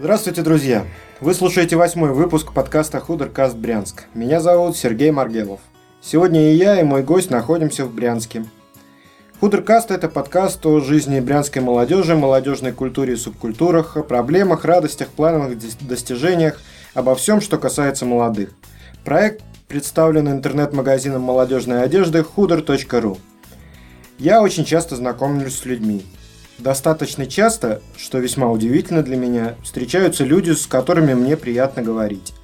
Здравствуйте, друзья! Вы слушаете восьмой выпуск подкаста «Худеркаст Брянск». Меня зовут Сергей Маргелов. Сегодня и я, и мой гость находимся в Брянске. Худеркаст – это подкаст о жизни брянской молодежи, молодежной культуре и субкультурах, о проблемах, радостях, плановых достижениях, обо всем, что касается молодых. Проект представлен интернет-магазином молодежной одежды huder.ru. Я очень часто знакомлюсь с людьми – Достаточно часто, что весьма удивительно для меня, встречаются люди, с которыми мне приятно говорить.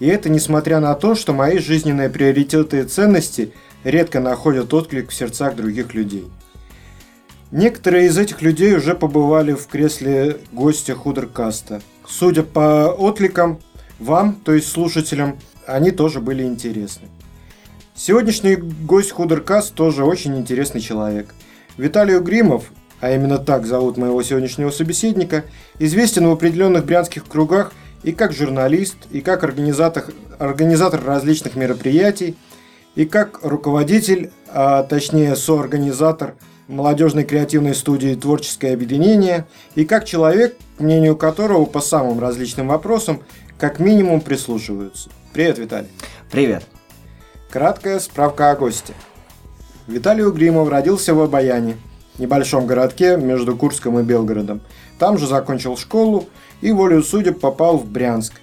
И это несмотря на то, что мои жизненные приоритеты и ценности редко находят отклик в сердцах других людей. Некоторые из этих людей уже побывали в кресле гостя Худеркаста. Судя по откликам, вам, то есть слушателям, они тоже были интересны. Сегодняшний гость Худеркаст тоже очень интересный человек. Виталий Угримов а именно так зовут моего сегодняшнего собеседника, известен в определенных брянских кругах и как журналист, и как организатор, организатор различных мероприятий, и как руководитель, а точнее соорганизатор молодежной креативной студии «Творческое объединение», и как человек, к мнению которого по самым различным вопросам как минимум прислушиваются. Привет, Виталий. Привет. Краткая справка о госте. Виталий Угримов родился в Обаяне – небольшом городке между Курском и Белгородом. Там же закончил школу и волею судеб попал в Брянск.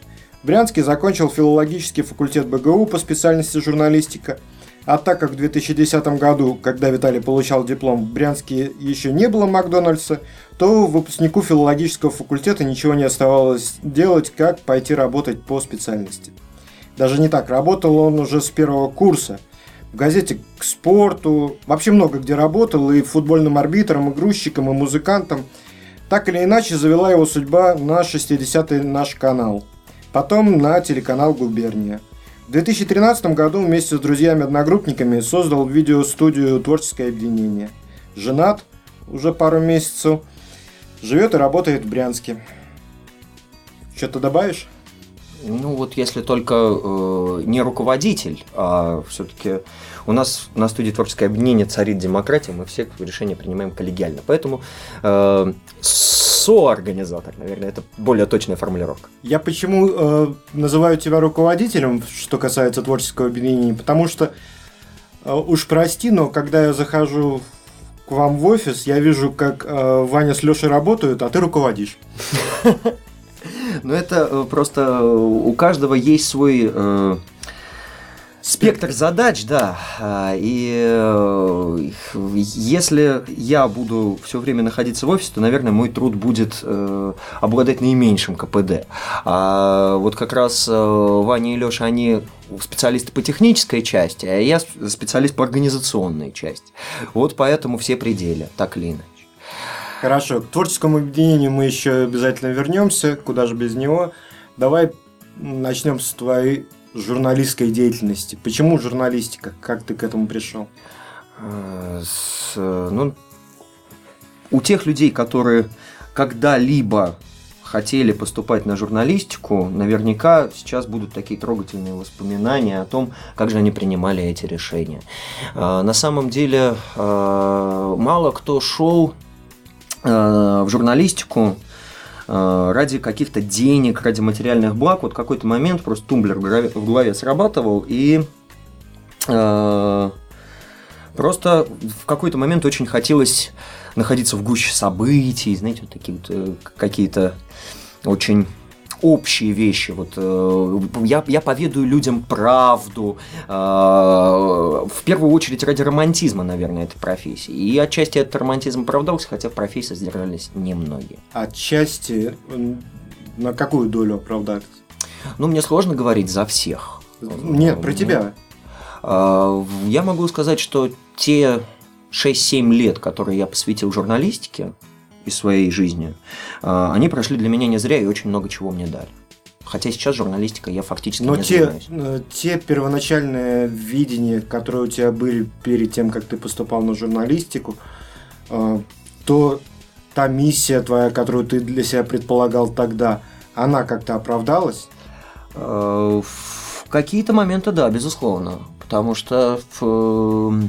В Брянске закончил филологический факультет БГУ по специальности журналистика. А так как в 2010 году, когда Виталий получал диплом, в Брянске еще не было Макдональдса, то выпускнику филологического факультета ничего не оставалось делать, как пойти работать по специальности. Даже не так, работал он уже с первого курса – в газете «К спорту», вообще много где работал, и футбольным арбитром, и грузчиком, и музыкантом. Так или иначе завела его судьба на 60-й наш канал. Потом на телеканал «Губерния». В 2013 году вместе с друзьями-одногруппниками создал видеостудию «Творческое объединение». Женат уже пару месяцев, живет и работает в Брянске. Что-то добавишь? Ну вот если только э, не руководитель, а все-таки у нас на студии творческое объединение царит демократия, мы все решения принимаем коллегиально. Поэтому э, соорганизатор, наверное, это более точная формулировка. Я почему э, называю тебя руководителем, что касается творческого объединения, потому что э, уж прости, но когда я захожу к вам в офис, я вижу, как э, Ваня с Лешей работают, а ты руководишь. Но это э, просто э, у каждого есть свой э, спектр задач, да. А, и э, если я буду все время находиться в офисе, то, наверное, мой труд будет э, обладать наименьшим КПД. А вот как раз э, Ваня и Леша, они специалисты по технической части, а я специалист по организационной части. Вот поэтому все пределы, так или иначе. Хорошо, к творческому объединению мы еще обязательно вернемся, куда же без него. Давай начнем с твоей журналистской деятельности. Почему журналистика? Как ты к этому пришел? Э, с, ну, у тех людей, которые когда-либо хотели поступать на журналистику, наверняка сейчас будут такие трогательные воспоминания о том, как же они принимали эти решения. Э, на самом деле э, мало кто шел в журналистику ради каких-то денег, ради материальных благ. Вот какой-то момент просто тумблер в голове срабатывал, и э, просто в какой-то момент очень хотелось находиться в гуще событий, знаете, вот такие вот какие-то очень общие вещи. Вот, э, я, я поведаю людям правду. Э, в первую очередь ради романтизма, наверное, этой профессии. И отчасти этот романтизм оправдался, хотя в профессии содержались немногие. Отчасти на какую долю оправдались? Ну, мне сложно говорить за всех. Нет, про тебя. Э, я могу сказать, что те 6-7 лет, которые я посвятил журналистике, из своей жизни, а, они прошли для меня не зря и очень много чего мне дали. Хотя сейчас журналистика я фактически Но не те, занимаюсь. э, те первоначальные видения, которые у тебя были перед тем, как ты поступал на журналистику, э, то та миссия твоя, которую ты для себя предполагал тогда, она как-то оправдалась? Э, в какие-то моменты, да, безусловно. Потому что в,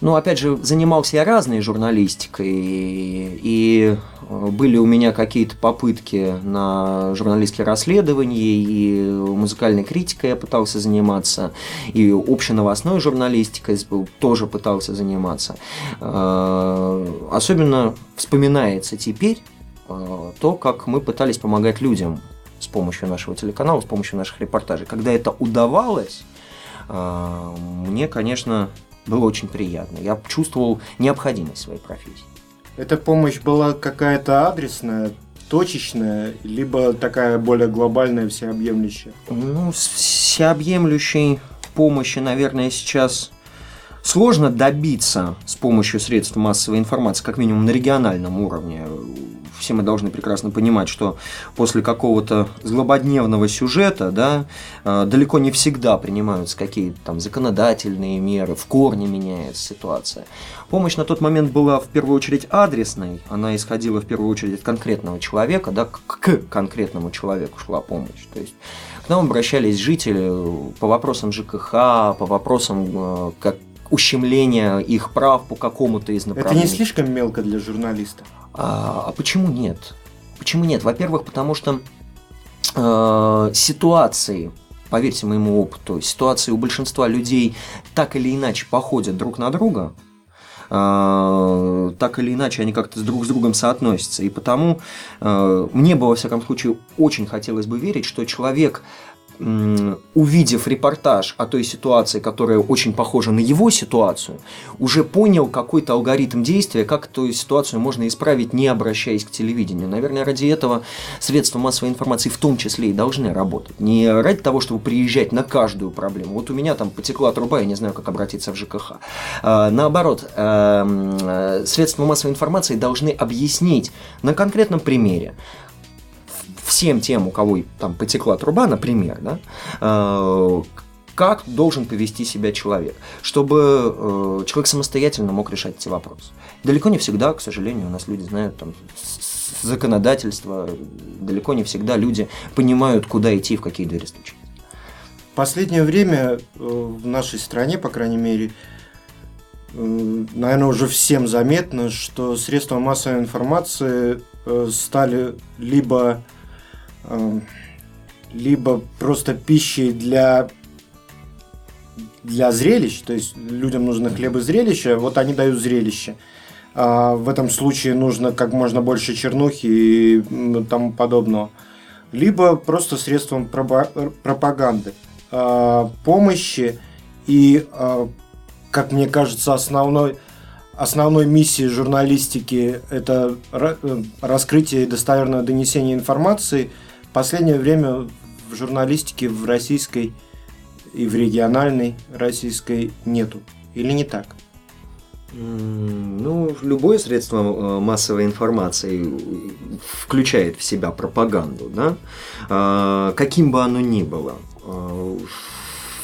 ну, опять же, занимался я разной журналистикой, и были у меня какие-то попытки на журналистские расследования, и музыкальной критикой я пытался заниматься, и общеновостной журналистикой тоже пытался заниматься. Особенно вспоминается теперь то, как мы пытались помогать людям с помощью нашего телеканала, с помощью наших репортажей. Когда это удавалось, мне, конечно, было очень приятно. Я чувствовал необходимость своей профессии. Эта помощь была какая-то адресная, точечная, либо такая более глобальная, всеобъемлющая? Ну, всеобъемлющей помощи, наверное, сейчас сложно добиться с помощью средств массовой информации, как минимум на региональном уровне все мы должны прекрасно понимать, что после какого-то злободневного сюжета, да, э, далеко не всегда принимаются какие-то там законодательные меры, в корне меняется ситуация. Помощь на тот момент была в первую очередь адресной, она исходила в первую очередь от конкретного человека, да, к конкретному человеку шла помощь. То есть к нам обращались жители по вопросам ЖКХ, по вопросам э, как ущемления их прав по какому-то из направлений. Это не слишком мелко для журналиста? А, а почему нет? Почему нет? Во-первых, потому что э, ситуации, поверьте моему опыту, ситуации у большинства людей так или иначе походят друг на друга, э, так или иначе они как-то друг с другом соотносятся. И потому э, мне бы, во всяком случае, очень хотелось бы верить, что человек увидев репортаж о той ситуации, которая очень похожа на его ситуацию, уже понял какой-то алгоритм действия, как эту ситуацию можно исправить, не обращаясь к телевидению. Наверное, ради этого средства массовой информации в том числе и должны работать. Не ради того, чтобы приезжать на каждую проблему. Вот у меня там потекла труба, я не знаю, как обратиться в ЖКХ. А, наоборот, эм, э, средства массовой информации должны объяснить на конкретном примере, всем тем, у кого там потекла труба, например, да, э, как должен повести себя человек, чтобы э, человек самостоятельно мог решать эти вопросы. Далеко не всегда, к сожалению, у нас люди знают там законодательство, далеко не всегда люди понимают, куда идти, в какие двери стучать. Последнее время э, в нашей стране, по крайней мере, наверное, уже всем заметно, что средства массовой информации стали либо либо просто пищей для для зрелищ, то есть людям нужно хлеб и зрелище, вот они дают зрелище. А в этом случае нужно как можно больше чернухи и тому подобного. Либо просто средством пропаганды, а, помощи и, а, как мне кажется, основной, основной миссией журналистики это э, раскрытие и достоверное донесение информации – последнее время в журналистике в российской и в региональной российской нету. Или не так? Ну, любое средство э, массовой информации включает в себя пропаганду, да, а, каким бы оно ни было.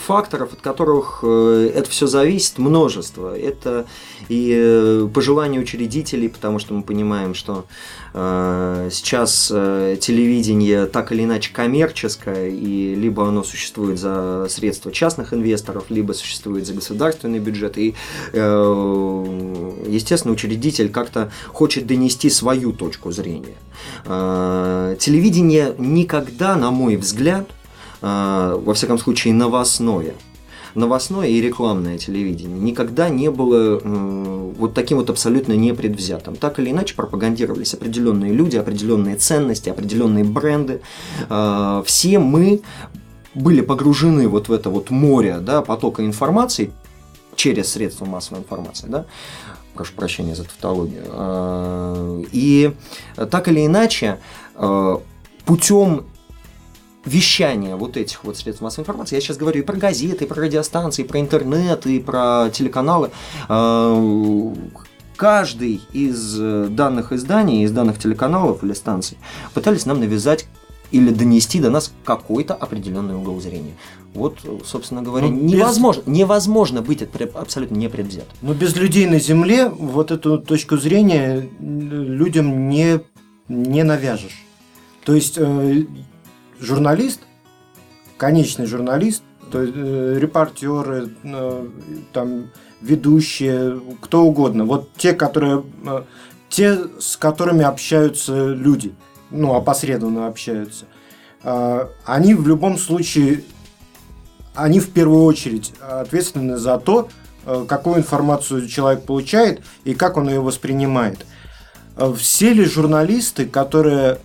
Факторов, от которых э, это все зависит, множество. Это и э, пожелания учредителей, потому что мы понимаем, что э, сейчас телевидение так или иначе коммерческое, и либо оно существует за средства частных инвесторов, либо существует за государственный бюджет. И, естественно, учредитель как-то хочет донести свою точку зрения. Телевидение никогда, на мой взгляд, во всяком случае, новостное, новостное и рекламное телевидение никогда не было вот таким вот абсолютно непредвзятым. Так или иначе пропагандировались определенные люди, определенные ценности, определенные бренды. А, все мы были погружены вот в это вот море да, потока информации через средства массовой информации, да, прошу прощения за тавтологию. А, и так или иначе, путем вещания вот этих вот средств массовой информации, я сейчас говорю и про газеты, и про радиостанции, и про интернет, и про телеканалы, а, каждый из э, данных изданий, из данных телеканалов или станций пытались нам навязать или донести до нас какой-то определенный угол зрения. Вот, собственно говоря, ну, невозможно, без... невозможно быть абсолютно непредвзят. Но без людей на Земле вот эту точку зрения людям не, не навяжешь. То есть э, журналист, конечный журналист, то есть э, репортеры, э, там ведущие, кто угодно. Вот те, которые, э, те, с которыми общаются люди, ну, опосредованно общаются, э, они в любом случае, они в первую очередь ответственны за то, э, какую информацию человек получает и как он ее воспринимает. Все ли журналисты, которые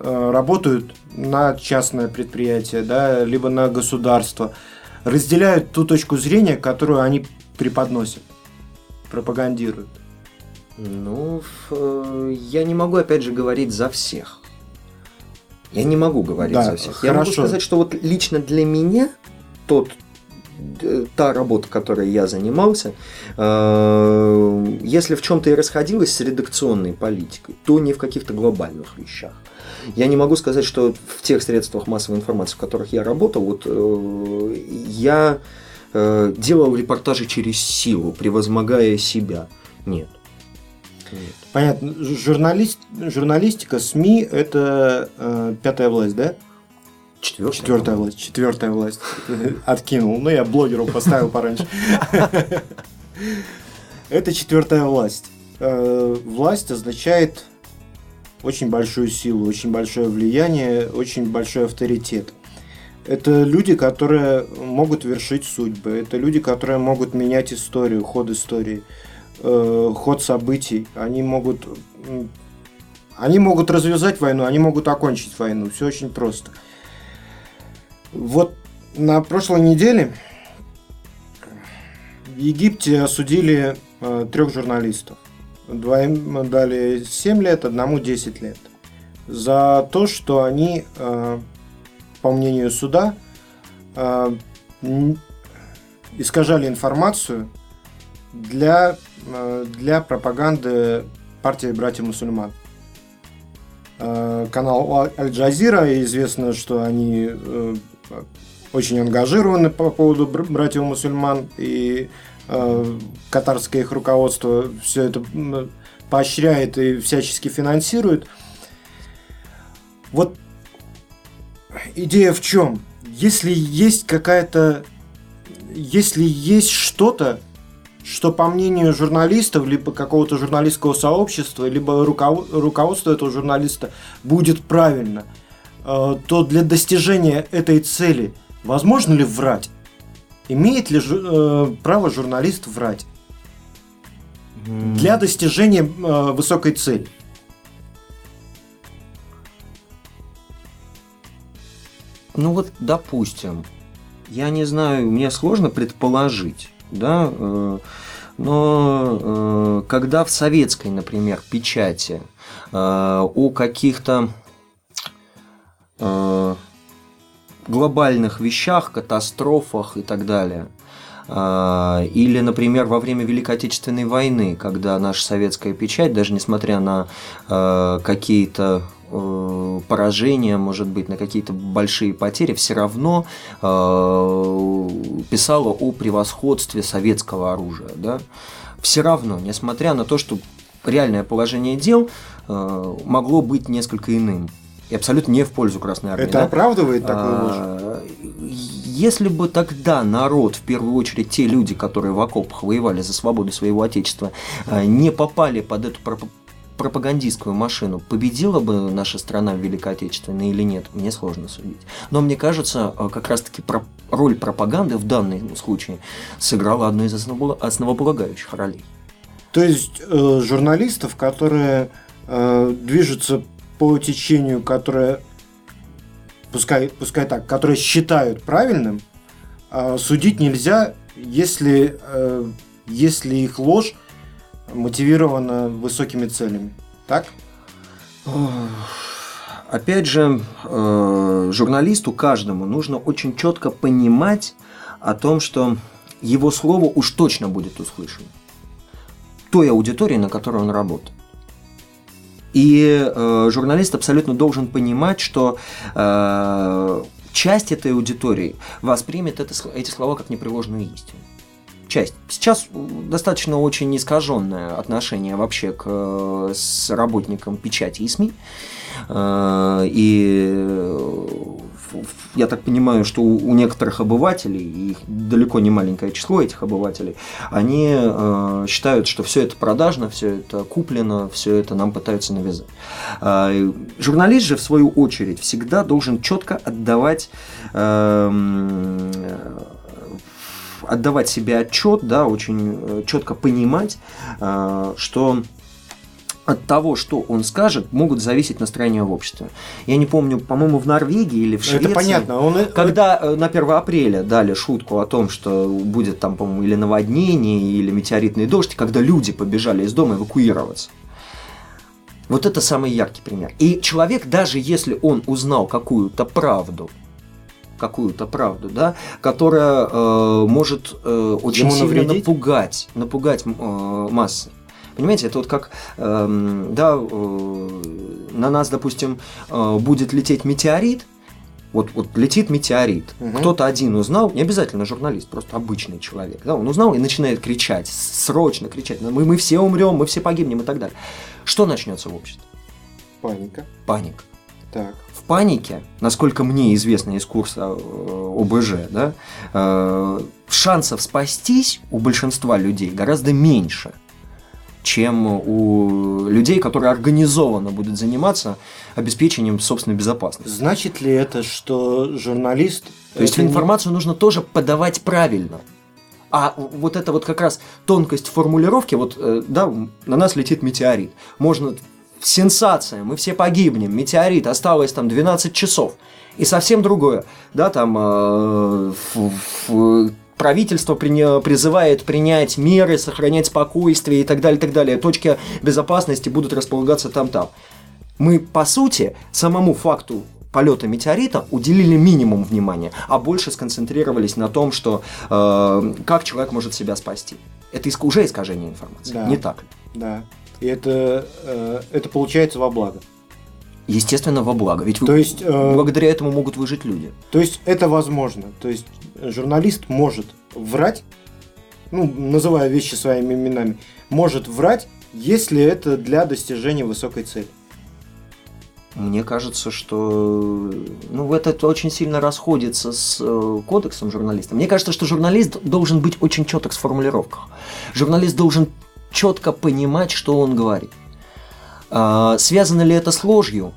работают на частное предприятие, да, либо на государство, разделяют ту точку зрения, которую они преподносят, пропагандируют? Ну, я не могу, опять же, говорить за всех. Я не могу говорить да, за всех. Хорошо. Я могу сказать, что вот лично для меня тот та работа, которой я занимался, э, если в чем-то и расходилась с редакционной политикой, то не в каких-то глобальных вещах. Я не могу сказать, что в тех средствах массовой информации, в которых я работал, вот э, я э, делал репортажи через силу, превозмогая себя. Нет. Нет. Понятно. Журналист, журналистика, СМИ – это э, пятая власть, да? Четвертая, Четвертая власть. Четвертая власть. Откинул. Ну, я блогеру поставил пораньше. Это четвертая власть. Э, власть означает очень большую силу, очень большое влияние, очень большой авторитет. Это люди, которые могут вершить судьбы, это люди, которые могут менять историю, ход истории, э, ход событий. Они могут, они могут развязать войну, они могут окончить войну. Все очень просто. Вот на прошлой неделе в Египте осудили э, трех журналистов. Двоим дали 7 лет, одному 10 лет. За то, что они, э, по мнению суда, э, искажали информацию для, э, для пропаганды партии братьев мусульман. Канал Аль-Джазира, известно, что они очень ангажированы по поводу братьев мусульман и катарское их руководство все это поощряет и всячески финансирует. Вот идея в чем? Если есть какая-то, если есть что-то, что по мнению журналистов, либо какого-то журналистского сообщества, либо руководства этого журналиста будет правильно, э, то для достижения этой цели возможно ли врать? Имеет ли э, право журналист врать? Для достижения э, высокой цели. Ну вот, допустим, я не знаю, мне сложно предположить, да, э, но э, когда в советской, например, печати э, о каких-то э, глобальных вещах, катастрофах и так далее. А, или, например, во время Великой Отечественной войны, когда наша советская печать, даже несмотря на а, какие-то э, поражения, может быть, на какие-то большие потери, все равно а, писала о превосходстве советского оружия. Да? Все равно, несмотря на то, что реальное положение дел могло быть несколько иным и абсолютно не в пользу Красной Армии. Это да? оправдывает такую а, Если бы тогда народ, в первую очередь те люди, которые в окопах воевали за свободу своего отечества, а, не попали под эту пропагандистскую машину, победила бы наша страна в Великой Отечественной или нет, мне сложно судить. Но мне кажется, а, как раз-таки роль пропаганды в данном случае сыграла одну из основополагающих ролей. То есть э, журналистов, которые э, движутся по течению, которое, пускай, пускай так, которые считают правильным, э, судить нельзя, если, э, если их ложь мотивирована высокими целями. Так? Опять же, э, журналисту каждому нужно очень четко понимать о том, что его слово уж точно будет услышано той аудитории, на которой он работает. И э, журналист абсолютно должен понимать, что э, часть этой аудитории воспримет это, эти слова как непреложную истину. Часть. Сейчас достаточно очень искаженное отношение вообще к э, с работникам печати и СМИ. Э, и я так понимаю, что у, некоторых обывателей, их далеко не маленькое число этих обывателей, они э, считают, что все это продажно, все это куплено, все это нам пытаются навязать. Э, журналист же, в свою очередь, всегда должен четко отдавать э, отдавать себе отчет, да, очень э, четко понимать, э, что от того, что он скажет, могут зависеть настроения в обществе. Я не помню, по-моему, в Норвегии или в Швеции. Это понятно. Он... Когда э, на 1 апреля дали шутку о том, что будет там, по-моему, или наводнение, или метеоритный дождь, когда люди побежали из дома эвакуироваться. Вот это самый яркий пример. И человек, даже если он узнал какую-то правду, какую-то правду, да, которая э, может э, очень Ему сильно навредить? напугать, напугать э, массы. Понимаете, это вот как, эм, да, э, на нас, допустим, э, будет лететь метеорит, вот, вот летит метеорит, Мгм. кто-то один узнал, не обязательно журналист, просто обычный человек, да, он узнал и начинает кричать, срочно кричать, мы, мы все умрем, мы все погибнем и так далее. Что начнется в обществе? Паника. Паника. Так. В панике, насколько мне известно из курса э, ОБЖ, да, э, шансов спастись у большинства людей гораздо меньше, чем у людей, которые организованно будут заниматься обеспечением собственной безопасности. Значит ли это, что журналист... То есть не- информацию нужно тоже подавать правильно. А вот это вот как раз тонкость формулировки, вот, э, да, на нас летит метеорит. Можно сенсация, мы все погибнем, метеорит, осталось там 12 часов. И совсем другое, да, там э, ф- ф- правительство приня- призывает принять меры, сохранять спокойствие и так далее, и так далее. Точки безопасности будут располагаться там-там. Мы, по сути, самому факту полета метеорита уделили минимум внимания, а больше сконцентрировались на том, что э, как человек может себя спасти. Это иск- уже искажение информации, Да. не так ли? Да. И это, э, это получается во благо. Естественно, во благо. Ведь То есть, э, благодаря этому могут выжить люди. То есть это возможно. То есть журналист может врать, ну, называя вещи своими именами, может врать, если это для достижения высокой цели. Мне кажется, что ну, это очень сильно расходится с э, кодексом журналиста. Мне кажется, что журналист должен быть очень четок в формулировках. Журналист должен четко понимать, что он говорит. А, связано ли это с ложью?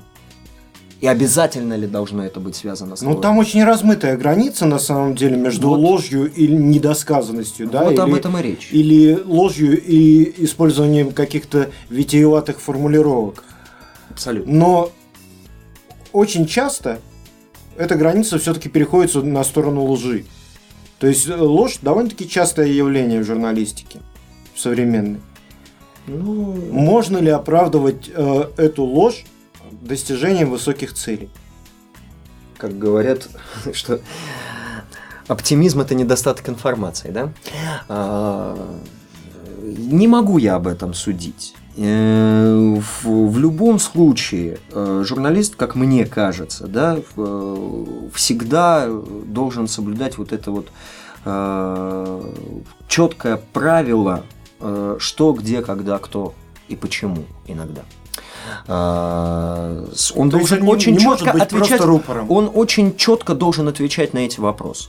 И обязательно ли должно это быть связано с Ну, ложью? там очень размытая граница, на самом деле, между Вот. ложью и недосказанностью, да? вот об или, этом и речь. или ложью и использованием каких-то витиеватых формулировок. Абсолютно. Но очень часто эта граница все-таки переходит на сторону лжи. То есть э, ложь довольно-таки частое явление в журналистике современной. Ну, Можно ли оправдывать э, эту ложь достижением высоких целей? как говорят, что оптимизм это недостаток информации, да? А, Не могу я об этом судить. Э, В, в любом случае, э, журналист, как мне кажется, да, всегда должен соблюдать вот это вот э, четкое правило, что, где, когда, кто и почему иногда. С- Он То должен он не- очень не может четко отвечать. Он очень четко должен отвечать на эти вопросы.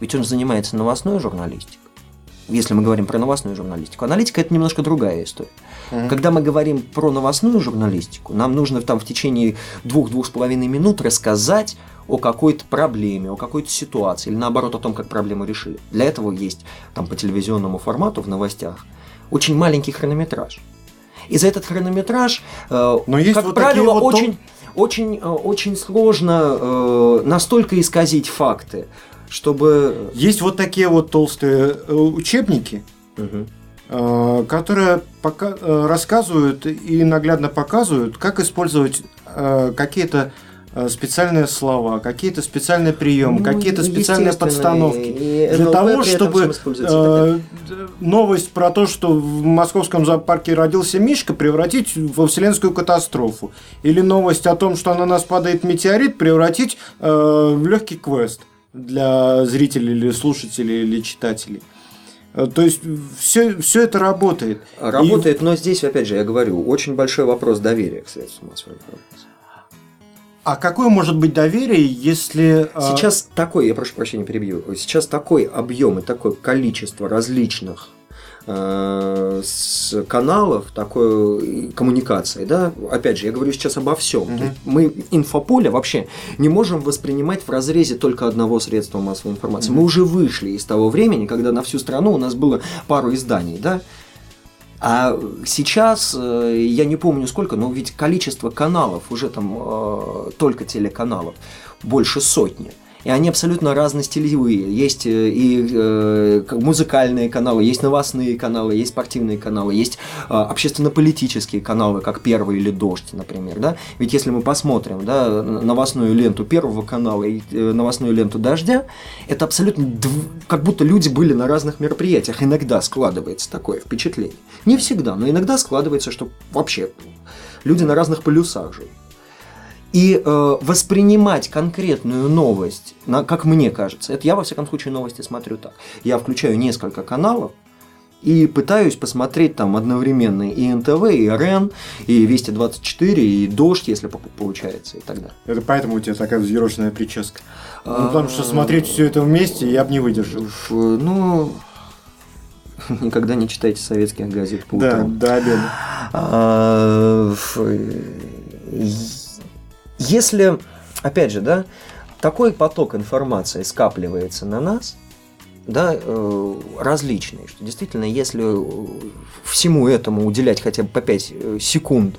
Ведь он занимается новостной журналистикой. Если мы говорим про новостную журналистику. Аналитика это немножко другая история. Мгм. Когда мы говорим про новостную журналистику, нам нужно там в течение двух-двух с половиной минут рассказать о какой-то проблеме, о какой-то ситуации, или наоборот о том, как проблему решили. Для этого есть там по телевизионному формату в новостях очень маленький хронометраж. И за этот хронометраж, э, Но есть как вот правило, вот очень, очень, э, очень сложно э, настолько исказить факты, чтобы... Есть вот такие вот толстые учебники, э, которые пока, рассказывают и наглядно показывают, как использовать какие-то специальные слова, какие-то специальные приемы, Ну, какие-то специальные подстановки. и Для НЛП того, чтобы и э, новость про то, что в московском зоопарке родился Мишка, превратить во вселенскую катастрофу. Или новость о том, что на нас падает метеорит, превратить э, в легкий квест для зрителей или слушателей или читателей. Э, То есть все, все это работает. Работает, но здесь, опять же, я говорю, очень большой вопрос доверия к средствам массовой информации. А какое может быть доверие, если... а, Сейчас такой, я прошу прощения, перебью. Сейчас такой объем и такое количество различных э, с каналов такой коммуникации, да, опять же, я говорю сейчас обо всем. Мгм. Мы инфополе вообще не можем воспринимать в разрезе только одного средства массовой информации. Мы Мгм. уже вышли из того времени, когда на всю страну у нас было пару изданий, да, а сейчас, э, я не помню сколько, но ведь количество каналов, уже там э, только телеканалов, больше сотни. И они абсолютно разностилевые. Есть э, и э, музыкальные каналы, есть новостные каналы, есть спортивные каналы, есть э, общественно-политические каналы, как Первый или Дождь, например. Да? Ведь если мы посмотрим да, новостную ленту Первого канала и э, новостную ленту Дождя, это абсолютно дв- как будто люди были на разных мероприятиях. Иногда складывается такое впечатление. Не всегда, но иногда складывается, что вообще люди на разных полюсах живут. И э, воспринимать конкретную новость, на, как мне кажется, это я во всяком случае новости смотрю так. Я включаю несколько каналов и пытаюсь посмотреть там одновременно и НТВ, и РЕН, и Вести 24, и Дождь, если по- получается, и так далее. Это поэтому у тебя такая взъерошенная прическа. Ну, потому что А, смотреть все это вместе я бы не выдержал. Ф- Ну, никогда не читайте советских газет по Да, утрам. до обеда. А, ф- Если, опять же, да, такой поток информации скапливается на нас, да, э, различный, что действительно, если э, всему этому уделять хотя бы по 5 секунд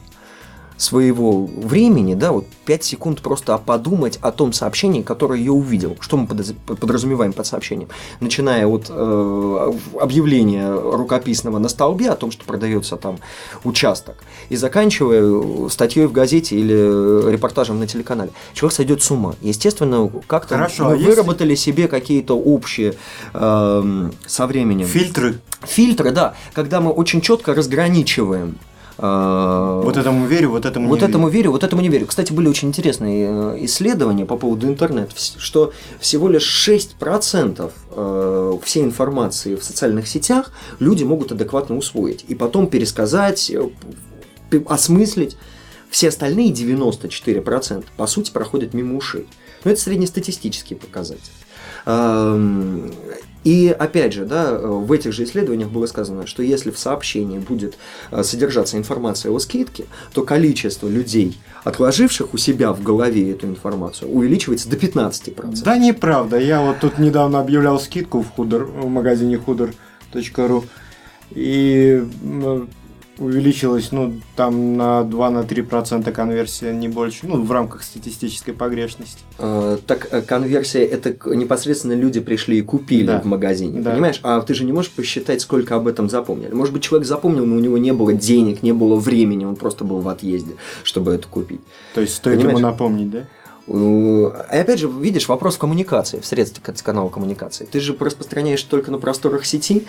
своего времени, да, вот 5 секунд просто подумать о том сообщении, которое я увидел. Что мы подразумеваем под сообщением? Начиная от э, объявления рукописного на столбе о том, что продается там участок, и заканчивая статьей в газете или репортажем на телеканале. Человек сойдет с ума. Естественно, как-то Хорошо, мы а если- выработали себе какие-то общие эм, со временем Фильтры. фильтры, да, когда мы очень четко разграничиваем э, Вот этому верю, вот этому вот не этому верю. верю, вот этому не верю. Кстати, были очень интересные э, исследования по поводу интернета, что всего лишь 6% э, всей информации в социальных сетях люди могут адекватно усвоить и потом пересказать, э, осмыслить. Все остальные 94% по сути проходят мимо ушей. Но это среднестатистический показатель. И опять же, да, в этих же исследованиях было сказано, что если в сообщении будет э, содержаться информация о скидке, то количество людей, отложивших у себя в голове эту информацию, увеличивается до 15%. Да неправда. Я вот тут недавно объявлял скидку в, худор, в магазине худор.ру и увеличилась, ну, там на 2-3% конверсия, не больше, ну, в рамках статистической погрешности. Э, Так э, конверсия это непосредственно люди пришли и купили Да. в магазине, Да. понимаешь? А ты же не можешь посчитать, сколько об этом запомнили. Может быть, человек запомнил, но у него не было денег, не было времени, он просто был в отъезде, чтобы это купить. То есть стоит Понимаешь? ему напомнить, да? И опять же, видишь, вопрос в коммуникации, в средстве к- канала коммуникации. Ты же распространяешь только на просторах сети,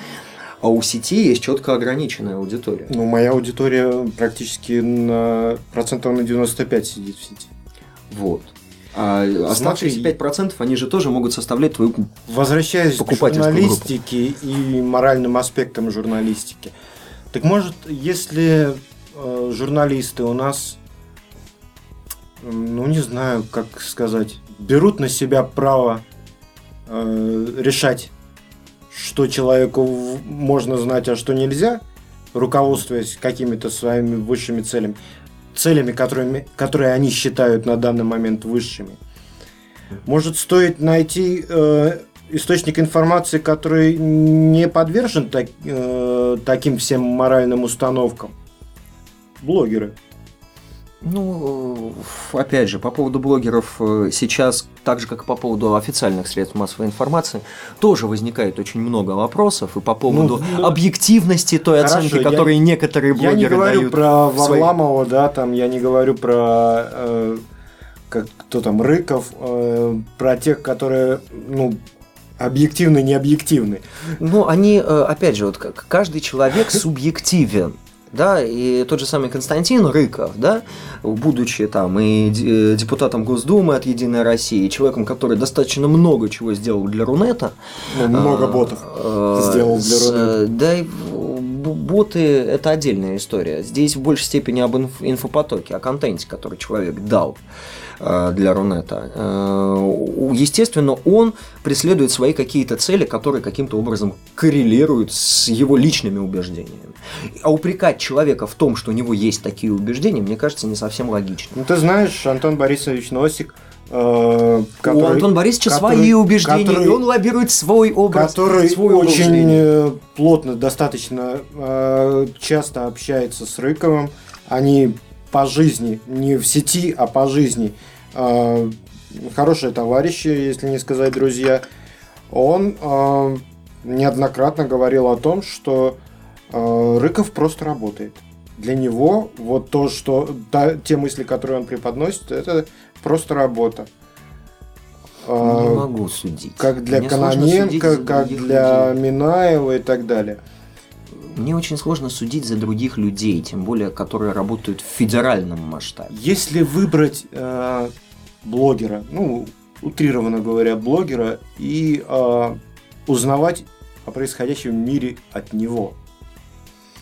а у сети есть четко ограниченная аудитория. Ну, моя аудитория практически на процентов на 95 сидит в сети. Вот. А оставшиеся Смотри. 5% они же тоже могут составлять твою... Возвращаясь к журналистике и моральным аспектам журналистики. Так может, если э, журналисты у нас, ну не знаю, как сказать, берут на себя право э, решать, что человеку можно знать, а что нельзя, руководствуясь какими-то своими высшими целями, целями, которыми, которые они считают на данный момент высшими. Может, стоит найти э, источник информации, который не подвержен так- э, таким всем моральным установкам? Блогеры. Ну, опять же, по поводу блогеров э, сейчас, так же, как и по поводу официальных средств массовой информации, тоже возникает очень много вопросов и по поводу ну, объективности той хорошо, оценки, я- которые некоторые Я не блогеры говорю дают. про Варламова, да, там, я не говорю про э, как, кто там, Рыков, э, про тех, которые, ну, объективны, не объективны. Ну, они, э, опять же, вот как каждый человек субъективен. Да, и тот же самый Константин Рыков, да, будучи там и де- депутатом Госдумы от Единой России, человеком, который достаточно много чего сделал для Рунета, Ну, много а, ботов э, сделал для Рунета. Да, и, боты это отдельная история. Здесь в большей степени об инф- инфопотоке, о контенте, который человек дал э, для Рунета. Э, естественно, он преследует свои какие-то цели, которые каким-то образом коррелируют с его личными убеждениями. А упрекать человека в том, что у него есть такие убеждения, мне кажется, не совсем логично. Ну, ты знаешь, Антон Борисович Носик который, У Антона Борисовича который, свои убеждения, который, и он лоббирует свой образ. Который свой очень э, плотно, достаточно э, часто общается с Рыковым. Они по жизни, не в сети, а по жизни. Хорошие товарищи, если не сказать друзья. Он неоднократно говорил о том, что Рыков просто работает. Для него вот то, что та, те мысли, которые он преподносит, это Просто работа. Не а, могу судить. Как для Мне Каноненко, как для людей. Минаева и так далее. Мне очень сложно судить за других людей, тем более, которые работают в федеральном масштабе. Если выбрать э, блогера, ну, утрированно говоря, блогера, и э, узнавать о происходящем в мире от него.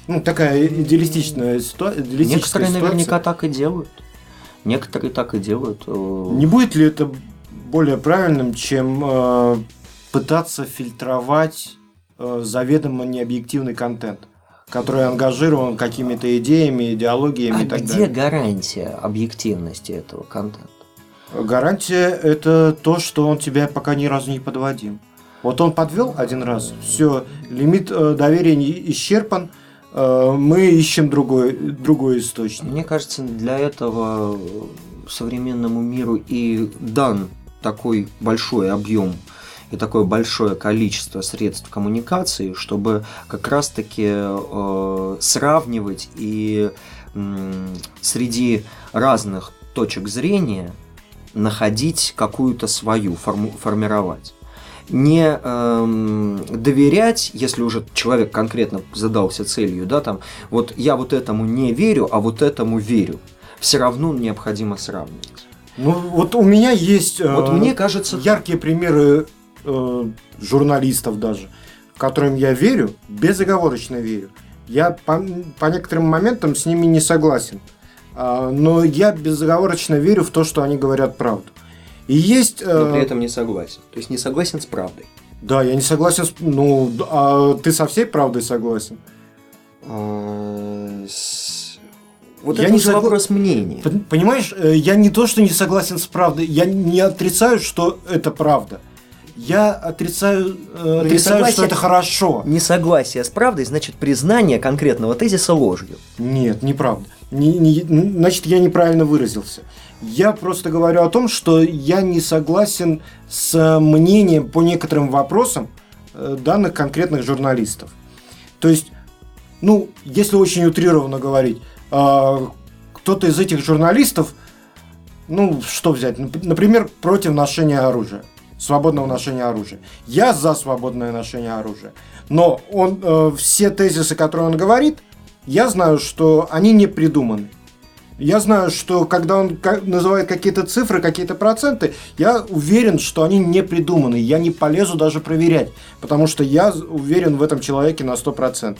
Ну, такая идеалистичная, ситуация. Некоторые наверняка так и делают. Некоторые так и делают. Э, Не будет ли это более правильным, чем э, пытаться фильтровать э, заведомо необъективный контент? который ангажирован какими-то идеями, идеологиями а и так где далее. где гарантия объективности этого контента? Гарантия – это то, что он тебя пока ни разу не подводил. Вот он подвел один раз, все, лимит доверия исчерпан, Э, мы ищем другой, другой источник. Мне кажется, для этого современному миру и дан такой большой объем и такое большое количество средств коммуникации, чтобы как раз-таки э, сравнивать и э, среди разных точек зрения находить какую-то свою, форму, формировать не эм, доверять, если уже человек конкретно задался целью, да, там, вот я вот этому не верю, а вот этому верю, все равно необходимо сравнивать. Ну, вот у меня есть вот э, мне кажется, яркие примеры э, журналистов даже, которым я верю, безоговорочно верю. Я по, по некоторым моментам с ними не согласен, э, но я безоговорочно верю в то, что они говорят правду. И есть... Но при э, этом не согласен. То есть не согласен с правдой. Да, я не согласен с... Ну, а ты со всей правдой согласен? А, вот я это не согла... вопрос мнения. Понимаешь, э, я не то, что не согласен с правдой, я не отрицаю, что это правда. Я отрицаю, э, отрицаю что это хорошо. Несогласие с правдой значит признание конкретного тезиса ложью. Нет, неправда. Не, не, значит, я неправильно выразился. Я просто говорю о том, что я не согласен с мнением по некоторым вопросам э, данных конкретных журналистов. То есть, ну, если очень утрированно говорить, э, кто-то из этих журналистов, ну, что взять, например, против ношения оружия, свободного ношения оружия. Я за свободное ношение оружия. Но он, э, все тезисы, которые он говорит, я знаю, что они не придуманы. Я знаю, что когда он называет какие-то цифры, какие-то проценты, я уверен, что они не придуманы. Я не полезу даже проверять, потому что я уверен в этом человеке на 100%.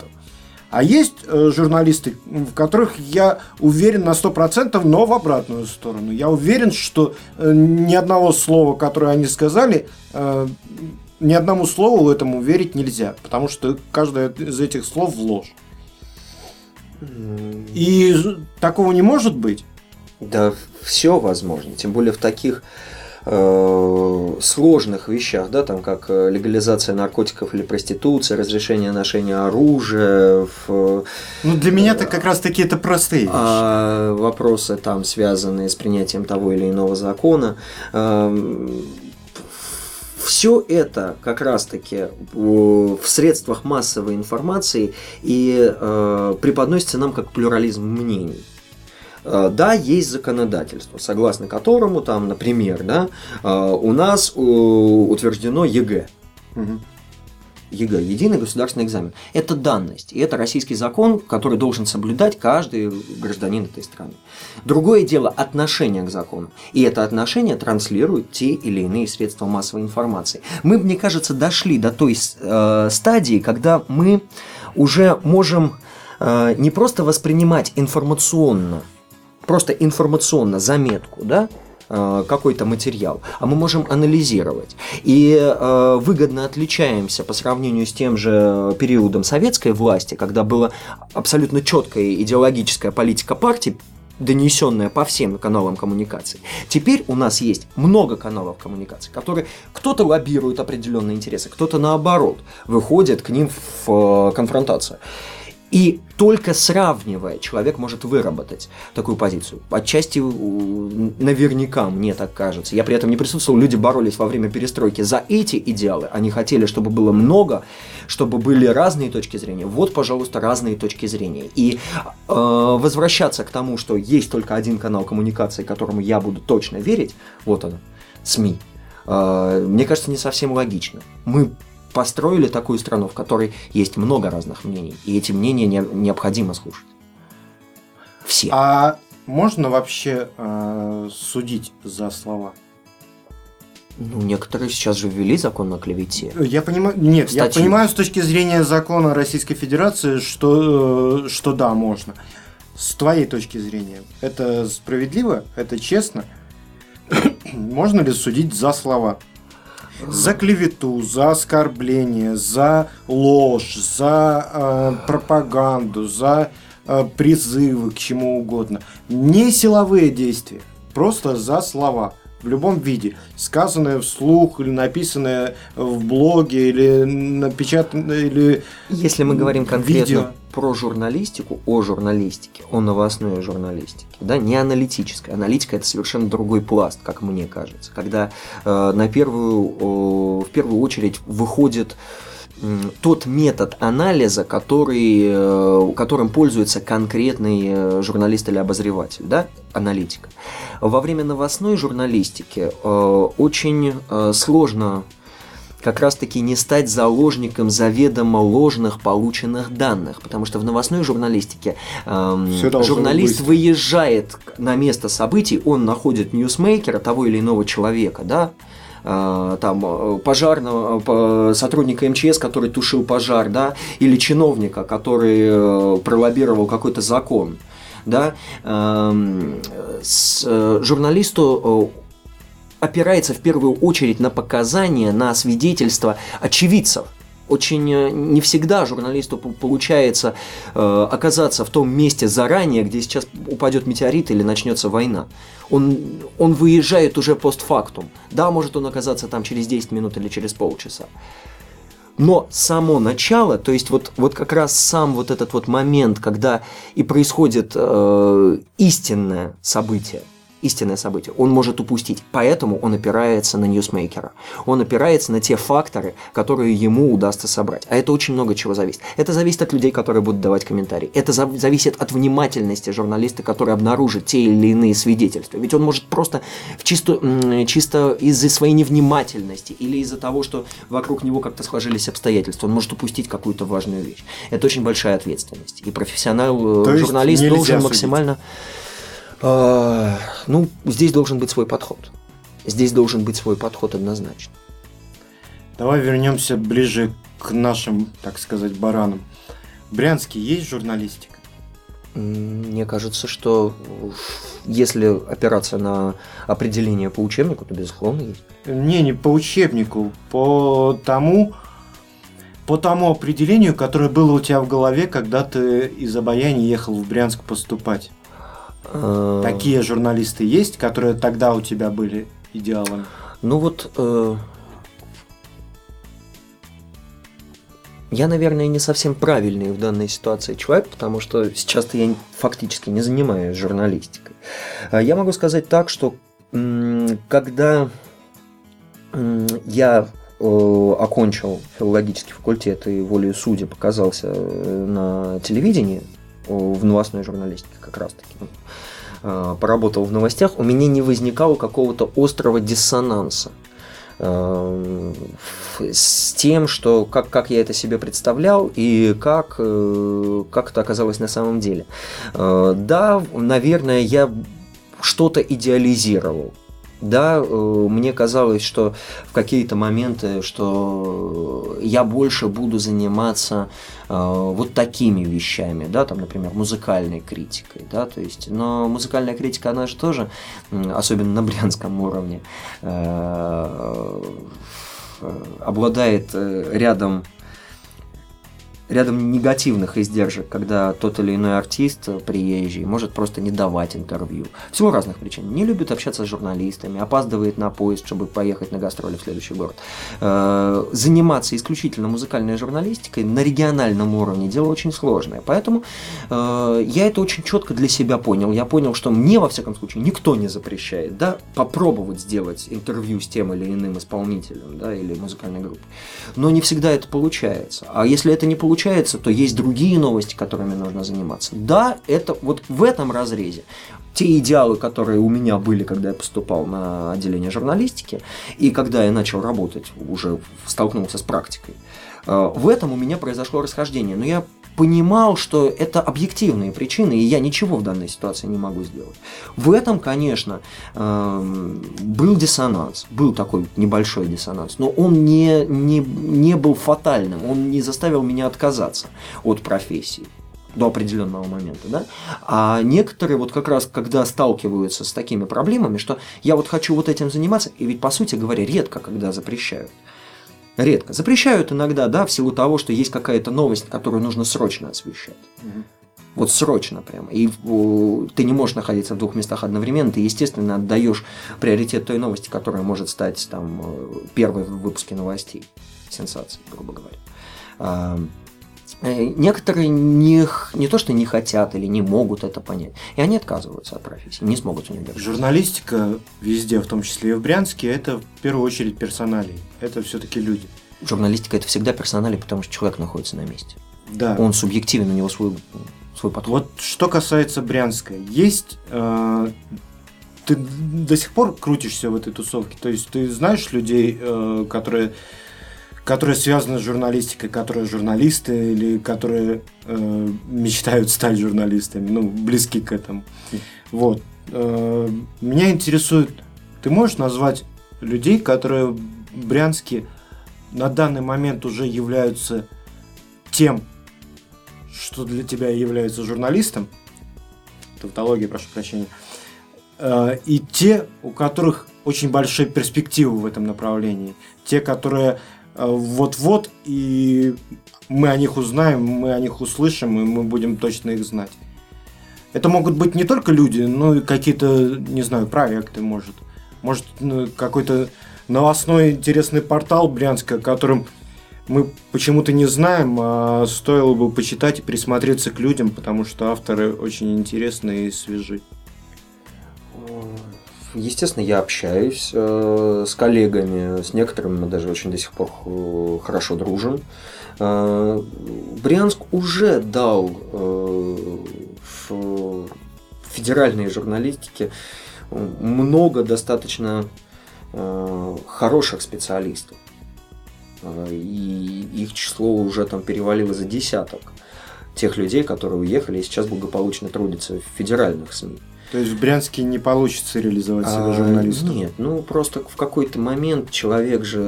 А есть э, журналисты, в которых я уверен на 100%, но в обратную сторону. Я уверен, что э, ни одного слова, которое они сказали, э, ни одному слову этому верить нельзя, потому что каждое из этих слов ложь. И такого не может быть? Да, все возможно. Тем более в таких э, сложных вещах, да, там как э, легализация наркотиков или проституция, разрешение ношения оружия. В, ну, для меня это как раз таки это простые вещи. А, вопросы там связанные с принятием того или иного закона. Э, все это как раз-таки в средствах массовой информации и э, преподносится нам как плюрализм мнений. Э, да, есть законодательство, согласно которому, там, например, да, э, у нас утверждено ЕГЭ. Угу. ЕГЭ, единый государственный экзамен. Это данность, и это российский закон, который должен соблюдать каждый гражданин этой страны. Другое дело отношение к закону, и это отношение транслируют те или иные средства массовой информации. Мы, мне кажется, дошли до той э, стадии, когда мы уже можем э, не просто воспринимать информационно, просто информационно заметку, да, какой-то материал, а мы можем анализировать. И э, выгодно отличаемся по сравнению с тем же периодом советской власти, когда была абсолютно четкая идеологическая политика партии, донесенная по всем каналам коммуникации. Теперь у нас есть много каналов коммуникации, которые кто-то лоббирует определенные интересы, кто-то наоборот выходит к ним в э, конфронтацию. И только сравнивая, человек может выработать такую позицию. Отчасти наверняка мне так кажется. Я при этом не присутствовал, люди боролись во время перестройки за эти идеалы. Они хотели, чтобы было много, чтобы были разные точки зрения. Вот, пожалуйста, разные точки зрения. И э, возвращаться к тому, что есть только один канал коммуникации, которому я буду точно верить, вот он, СМИ, э, мне кажется, не совсем логично. Мы построили такую страну, в которой есть много разных мнений, и эти мнения не, необходимо слушать. Все. А можно вообще э, судить за слова? Ну, некоторые сейчас же ввели закон о клевете. Я понимаю, нет, Статью. я понимаю с точки зрения закона Российской Федерации, что, э, что да, можно. С твоей точки зрения, это справедливо, это честно? можно ли судить за слова? За клевету, за оскорбление, за ложь, за э, пропаганду, за э, призывы к чему угодно. Не силовые действия, просто за слова в любом виде, сказанное вслух или написанное в блоге или напечатанное или если мы говорим конкретно видео. про журналистику, о журналистике, о новостной журналистике, да, не аналитической. Аналитика это совершенно другой пласт, как мне кажется, когда э, на первую, э, в первую очередь выходит тот метод анализа, который, э, которым пользуется конкретный э, журналист или обозреватель, да, аналитик. Во время новостной журналистики э, очень сложно как раз-таки не стать заложником заведомо ложных полученных данных, потому что в новостной журналистике эм, журналист быть. выезжает на место событий, он находит ньюсмейкера того или иного человека, да, там, э, пожарного, э, сотрудника МЧС, который тушил пожар, да, или чиновника, который пролоббировал какой-то закон. Да, эм, с, журналисту опирается в первую очередь на показания, на свидетельства очевидцев очень э, не всегда журналисту получается э, оказаться в том месте заранее, где сейчас упадет метеорит или начнется война. Он, он выезжает уже постфактум. Да, может он оказаться там через 10 минут или через полчаса. Но само начало, то есть вот, вот как раз сам вот этот вот момент, когда и происходит э, истинное событие – истинное событие, он может упустить. Поэтому он опирается на ньюсмейкера. Он опирается на те факторы, которые ему удастся собрать. А это очень много чего зависит. Это зависит от людей, которые будут давать комментарии. Это зависит от внимательности журналиста, который обнаружит те или иные свидетельства. Ведь он может просто в чисто, чисто из-за своей невнимательности или из-за того, что вокруг него как-то сложились обстоятельства, он может упустить какую-то важную вещь. Это очень большая ответственность. И профессионал, э, журналист должен максимально... Судить ну, здесь должен быть свой подход. Здесь должен быть свой подход однозначно. Давай вернемся ближе к нашим, так сказать, баранам. В Брянске есть журналистика? Мне кажется, что если опираться на определение по учебнику, то безусловно есть. Не, не по учебнику, по тому, по тому определению, которое было у тебя в голове, когда ты из Обаяни ехал в Брянск поступать. Э, Такие журналисты есть, которые тогда у тебя были идеалами? Ну вот, э, я, наверное, не совсем правильный в данной ситуации человек, потому что сейчас-то я фактически не занимаюсь журналистикой. Э, я могу сказать так, что когда я окончил филологический факультет и волею судьи показался на телевидении, в новостной журналистике как раз-таки. Э, поработал в новостях, у меня не возникало какого-то острого диссонанса э, с тем, что как, как я это себе представлял и как, э, как это оказалось на самом деле. Э, да, наверное, я что-то идеализировал. Да, мне казалось, что в какие-то моменты, что я больше буду заниматься вот такими вещами, да, там, например, музыкальной критикой, да, то есть, но музыкальная критика, она же тоже, особенно на брянском уровне, обладает э, рядом рядом негативных издержек, когда тот или иной артист приезжий может просто не давать интервью. Всего разных причин. Не любит общаться с журналистами, опаздывает на поезд, чтобы поехать на гастроли в следующий город. Э, заниматься исключительно музыкальной журналистикой на региональном уровне дело очень сложное. Поэтому э, я это очень четко для себя понял. Я понял, что мне, во всяком случае, никто не запрещает да, попробовать сделать интервью с тем или иным исполнителем да, или музыкальной группой. Но не всегда это получается. А если это не получается, получается, то есть другие новости, которыми нужно заниматься. Да, это вот в этом разрезе те идеалы, которые у меня были, когда я поступал на отделение журналистики, и когда я начал работать, уже столкнулся с практикой, э, в этом у меня произошло расхождение. Но я понимал, что это объективные причины, и я ничего в данной ситуации не могу сделать. В этом, конечно, эм, был диссонанс, был такой небольшой диссонанс, но он не, не, не был фатальным, он не заставил меня отказаться от профессии до определенного момента, да, а некоторые вот как раз, когда сталкиваются с такими проблемами, что я вот хочу вот этим заниматься, и ведь, по сути говоря, редко когда запрещают, Редко. Запрещают иногда, да, в силу того, что есть какая-то новость, которую нужно срочно освещать. Угу. Вот срочно прямо. И ты не можешь находиться в двух местах одновременно, ты, естественно, отдаешь приоритет той новости, которая может стать там э, первой в выпуске новостей. Сенсации, грубо говоря. Э, некоторые не, не то, что не хотят или не могут это понять, и они отказываются от профессии, не смогут у нее держать. Журналистика везде, в том числе и в Брянске, это в первую очередь персонали. Это все-таки люди. Журналистика это всегда персонали, потому что человек находится на месте. Да. Он субъективен, у него свой, свой подход. Вот что касается Брянска, есть э, ты до сих пор крутишься в этой тусовке, то есть ты знаешь людей, э, которые которые связаны с журналистикой, которые журналисты или которые э, мечтают стать журналистами, ну, близки к этому. Вот. Э, меня интересует, ты можешь назвать людей, которые в Брянске на данный момент уже являются тем, что для тебя является журналистом, тавтология, прошу прощения, э, и те, у которых очень большие перспективы в этом направлении, те, которые вот-вот, и мы о них узнаем, мы о них услышим, и мы будем точно их знать. Это могут быть не только люди, но и какие-то, не знаю, проекты, может. Может, ну, какой-то новостной интересный портал Брянска, о котором мы почему-то не знаем, а стоило бы почитать и присмотреться к людям, потому что авторы очень интересные и свежи. Естественно, я общаюсь э, с коллегами, с некоторыми мы даже очень до сих пор э, хорошо дружим. Э, Брянск уже дал в федеральной журналистике много достаточно хороших специалистов. И их число уже там перевалило за десяток тех людей, которые уехали и сейчас благополучно трудятся в федеральных СМИ. То есть в Брянске не получится реализовать себя а, журналистом? Нет, ну просто в какой-то момент человек же,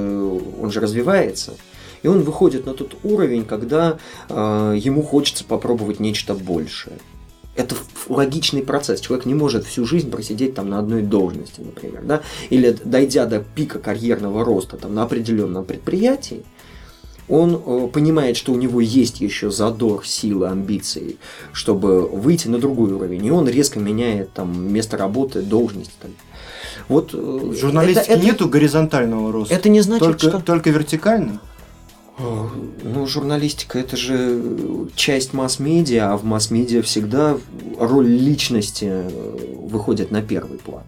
он же развивается. И он выходит на тот уровень, когда э, ему хочется попробовать нечто большее. Это логичный процесс. Человек не может всю жизнь просидеть там на одной должности, например, да? или дойдя до пика карьерного роста там, на определенном предприятии, он э, понимает, что у него есть еще задор, силы, амбиции, чтобы выйти на другой уровень, и он резко меняет там место работы, должность. Так. Вот э, в журналистике это, нету горизонтального роста. Это не значит, только, что только вертикально. Ну, журналистика это же часть масс-медиа, а в масс-медиа всегда роль личности э, выходит на первый план.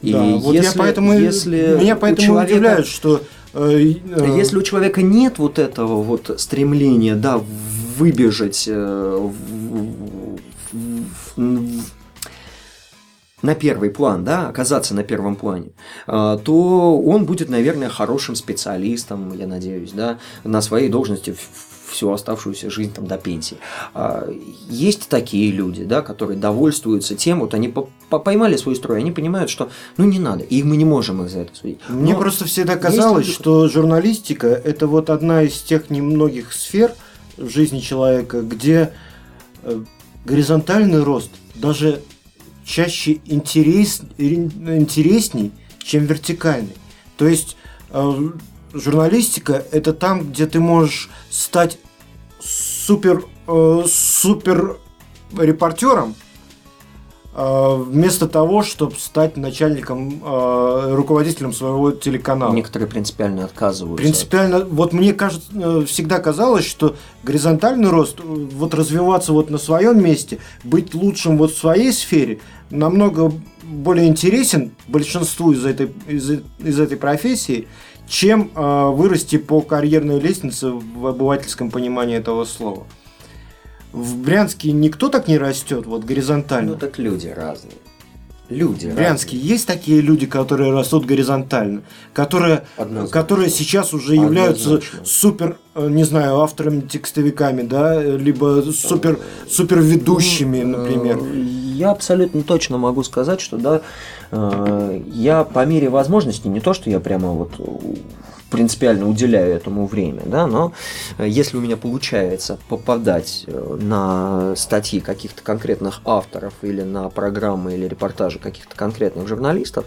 И да, вот если, я поэтому, если меня поэтому человека... удивляет, что Э, э, Если у человека нет вот этого вот стремления, да, выбежать, э, на первый план, да, оказаться на первом плане, то он будет, наверное, хорошим специалистом, я надеюсь, да, на своей должности всю оставшуюся жизнь там, до пенсии. А, есть такие люди, да, которые довольствуются тем, вот они поймали свой строй, они понимают, что ну не надо, и мы не можем их за это судить. Но Мне просто всегда казалось, люди... что журналистика это вот одна из тех немногих сфер в жизни человека, где э, горизонтальный рост даже чаще интерес, интересней, чем вертикальный. То есть э, журналистика это там, где ты можешь стать супер, э, супер репортером, э, вместо того, чтобы стать начальником, э, руководителем своего телеканала. Некоторые принципиально отказываются. Принципиально, вот мне кажется, э, всегда казалось, что горизонтальный рост, вот развиваться вот на своем месте, быть лучшим вот в своей сфере, намного более интересен большинству из этой, из, из этой профессии, чем э, вырасти по карьерной лестнице в обывательском понимании этого слова. В Брянске никто так не растет, вот горизонтально. Ну так люди разные. Люди. В Брянске разные. есть такие люди, которые растут горизонтально, которые, которые сейчас уже являются супер, э, не знаю, авторами, текстовиками, да, либо супер, супер ведущими, например. Э, я абсолютно точно могу сказать, что да, Э, я по мере возможности, не то, что я прямо вот принципиально уделяю этому время, да, но э, если у меня получается попадать э, на статьи каких-то конкретных авторов или на программы или репортажи каких-то конкретных журналистов,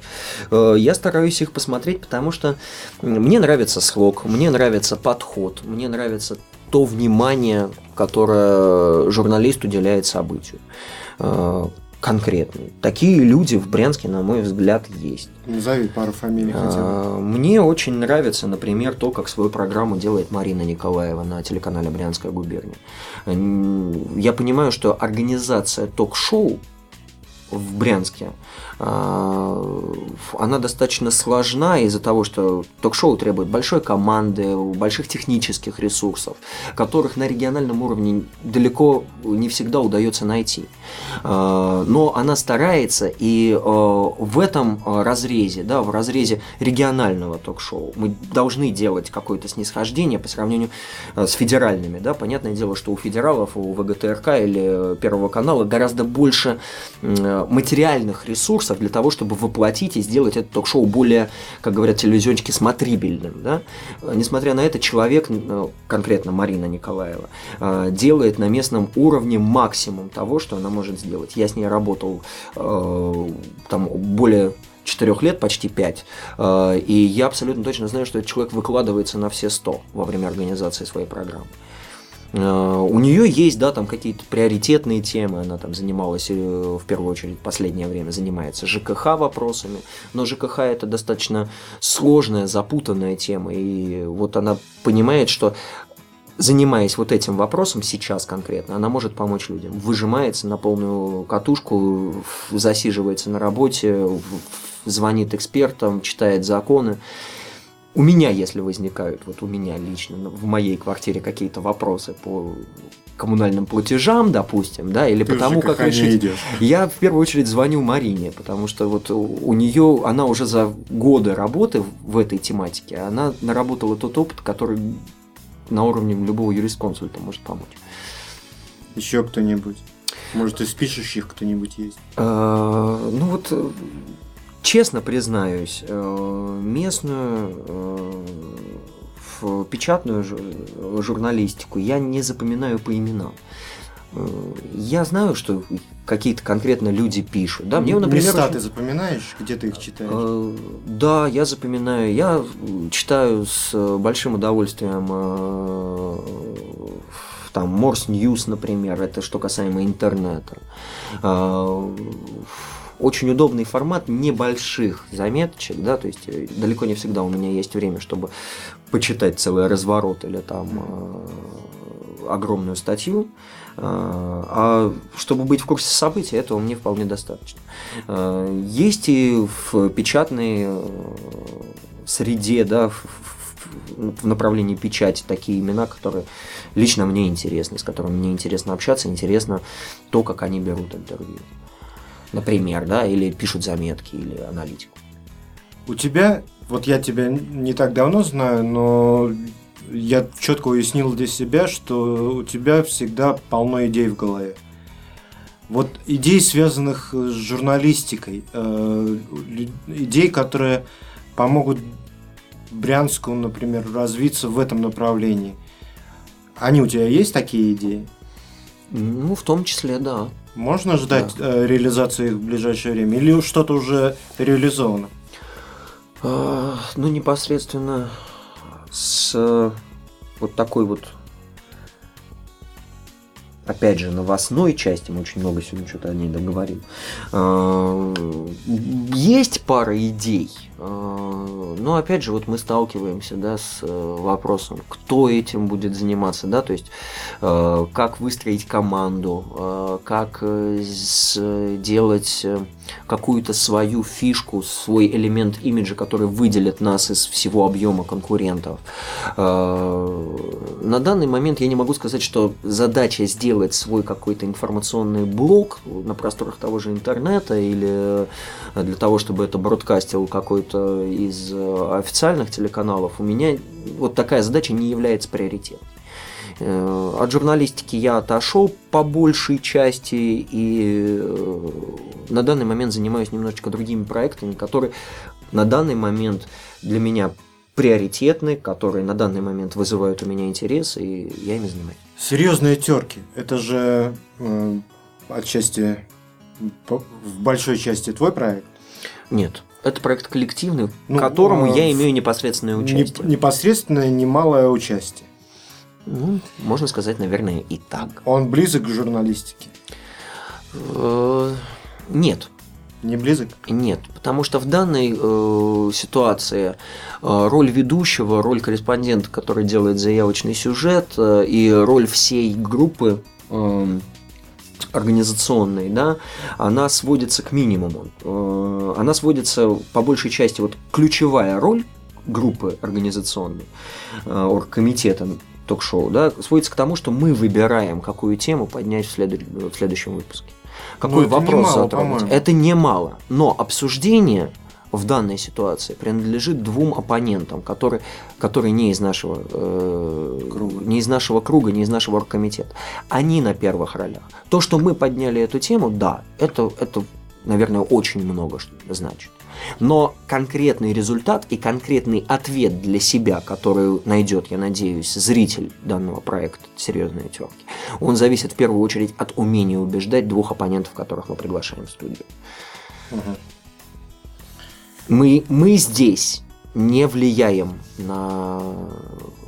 я стараюсь их посмотреть, потому что мне нравится слог, мне нравится подход, мне нравится то внимание, которое журналист уделяет событию конкретный. Такие люди в Брянске, на мой взгляд, есть. Назови пару фамилий хотя бы. А, мне очень нравится, например, то, как свою программу делает Марина Николаева на телеканале Брянская губерния. Я понимаю, что организация ток-шоу в Брянске она достаточно сложна из-за того, что ток-шоу требует большой команды, больших технических ресурсов, которых на региональном уровне далеко не всегда удается найти. А, но она старается, и а, в этом разрезе, да, в разрезе регионального ток-шоу мы должны делать какое-то снисхождение по сравнению с федеральными. Да? Понятное дело, что у федералов, у ВГТРК или Первого канала гораздо больше материальных ресурсов, ресурсов для того, чтобы воплотить и сделать это ток-шоу более, как говорят телевизионщики, смотрибельным. Да? Несмотря на это, человек, ну, конкретно Марина Николаева, э, делает на местном уровне максимум того, что она может сделать. Я с ней работал э, там более четырех лет, почти пять, э, и я абсолютно точно знаю, что этот человек выкладывается на все сто во время организации своей программы. Э, у нее есть, да, там какие-то приоритетные темы, она там занималась, э, в первую очередь, последнее время занимается ЖКХ вопросами, но ЖКХ это достаточно сложная, запутанная тема, и вот она понимает, что занимаясь вот этим вопросом сейчас конкретно, она может помочь людям. Выжимается на полную катушку, засиживается на работе, звонит экспертам, читает законы у меня, если возникают, вот у меня лично в моей квартире какие-то вопросы по коммунальным платежам, допустим, да, или Ты потому как решить. Идешь. Я в первую очередь звоню Марине, потому что вот у нее, она уже за годы работы в этой тематике, она наработала тот опыт, который на уровне любого юрисконсульта может помочь. Еще кто-нибудь? Может, из пишущих кто-нибудь есть? А, ну вот Честно признаюсь, э, местную э, печатную журналистику я не запоминаю по именам. Э, я знаю, что какие-то конкретно люди пишут. Да, мне, например, Места очень... ты запоминаешь, где ты их читаешь? Да, я запоминаю. Я читаю с большим удовольствием там Морс Ньюс, например, это что касаемо интернета очень удобный формат небольших заметочек, да, то есть э, далеко не всегда у меня есть время, чтобы почитать целый разворот или там э, огромную статью, э, а чтобы быть в курсе событий, этого мне вполне достаточно. Э, есть и в печатной среде, да, в, в направлении печати такие имена, которые лично мне интересны, с которыми мне интересно общаться, интересно то, как они берут интервью. Например, да, или пишут заметки, или аналитику. У тебя, вот я тебя не так давно знаю, но я четко уяснил для себя, что у тебя всегда полно идей в голове. Вот идей, связанных с журналистикой, э, идей, которые помогут Брянску, например, развиться в этом направлении. Они у тебя есть такие идеи? Ну, в том числе, да. Можно ждать да. Э, реализации их в ближайшее время? Или что-то уже реализовано? А, ну, непосредственно с вот такой вот опять же, новостной части, мы очень много сегодня что-то о ней договорим, а, есть пара идей, а, но опять же, вот мы сталкиваемся да, с э, вопросом, кто этим будет заниматься, да, то есть э, как выстроить команду, э, как сделать какую-то свою фишку, свой элемент имиджа, который выделит нас из всего объема конкурентов. На данный момент я не могу сказать, что задача сделать свой какой-то информационный блок на просторах того же интернета или для того, чтобы это бродкастил какой-то из официальных телеканалов, у меня вот такая задача не является приоритетом. Э, от журналистики я отошел по большей части и э, на данный момент занимаюсь немножечко другими проектами, которые на данный момент для меня приоритетны, которые на данный момент вызывают у меня интерес, и я ими занимаюсь. Серьезные терки. Это же э, отчасти в большой части твой проект? Нет. Это проект коллективный, ну, к которому э, я имею непосредственное участие. Непосредственное немалое участие. Ну, можно сказать, наверное, и так. Он близок к журналистике? Э, нет. Не близок? Нет, потому что в данной э, ситуации э, роль ведущего, роль корреспондента, который делает заявочный сюжет, э, и роль всей группы э, организационной, да, она сводится к минимуму. Э, она сводится по большей части, вот ключевая роль группы организационной, э, оргкомитета ток-шоу, да, сводится к тому, что мы выбираем, какую тему поднять в, след... в следующем выпуске. Какой ну, вопрос затронуть. Это немало. Но обсуждение в данной ситуации принадлежит двум оппонентам, которые, которые не из нашего э, круга. не из нашего круга, не из нашего оргкомитета. Они на первых ролях. То, что мы подняли эту тему, да, это, это наверное, очень много значит. Но конкретный результат и конкретный ответ для себя, который найдет, я надеюсь, зритель данного проекта «Серьезные терки», он зависит в первую очередь от умения убеждать двух оппонентов, которых мы приглашаем в студию. Угу. Мы, мы здесь не влияем на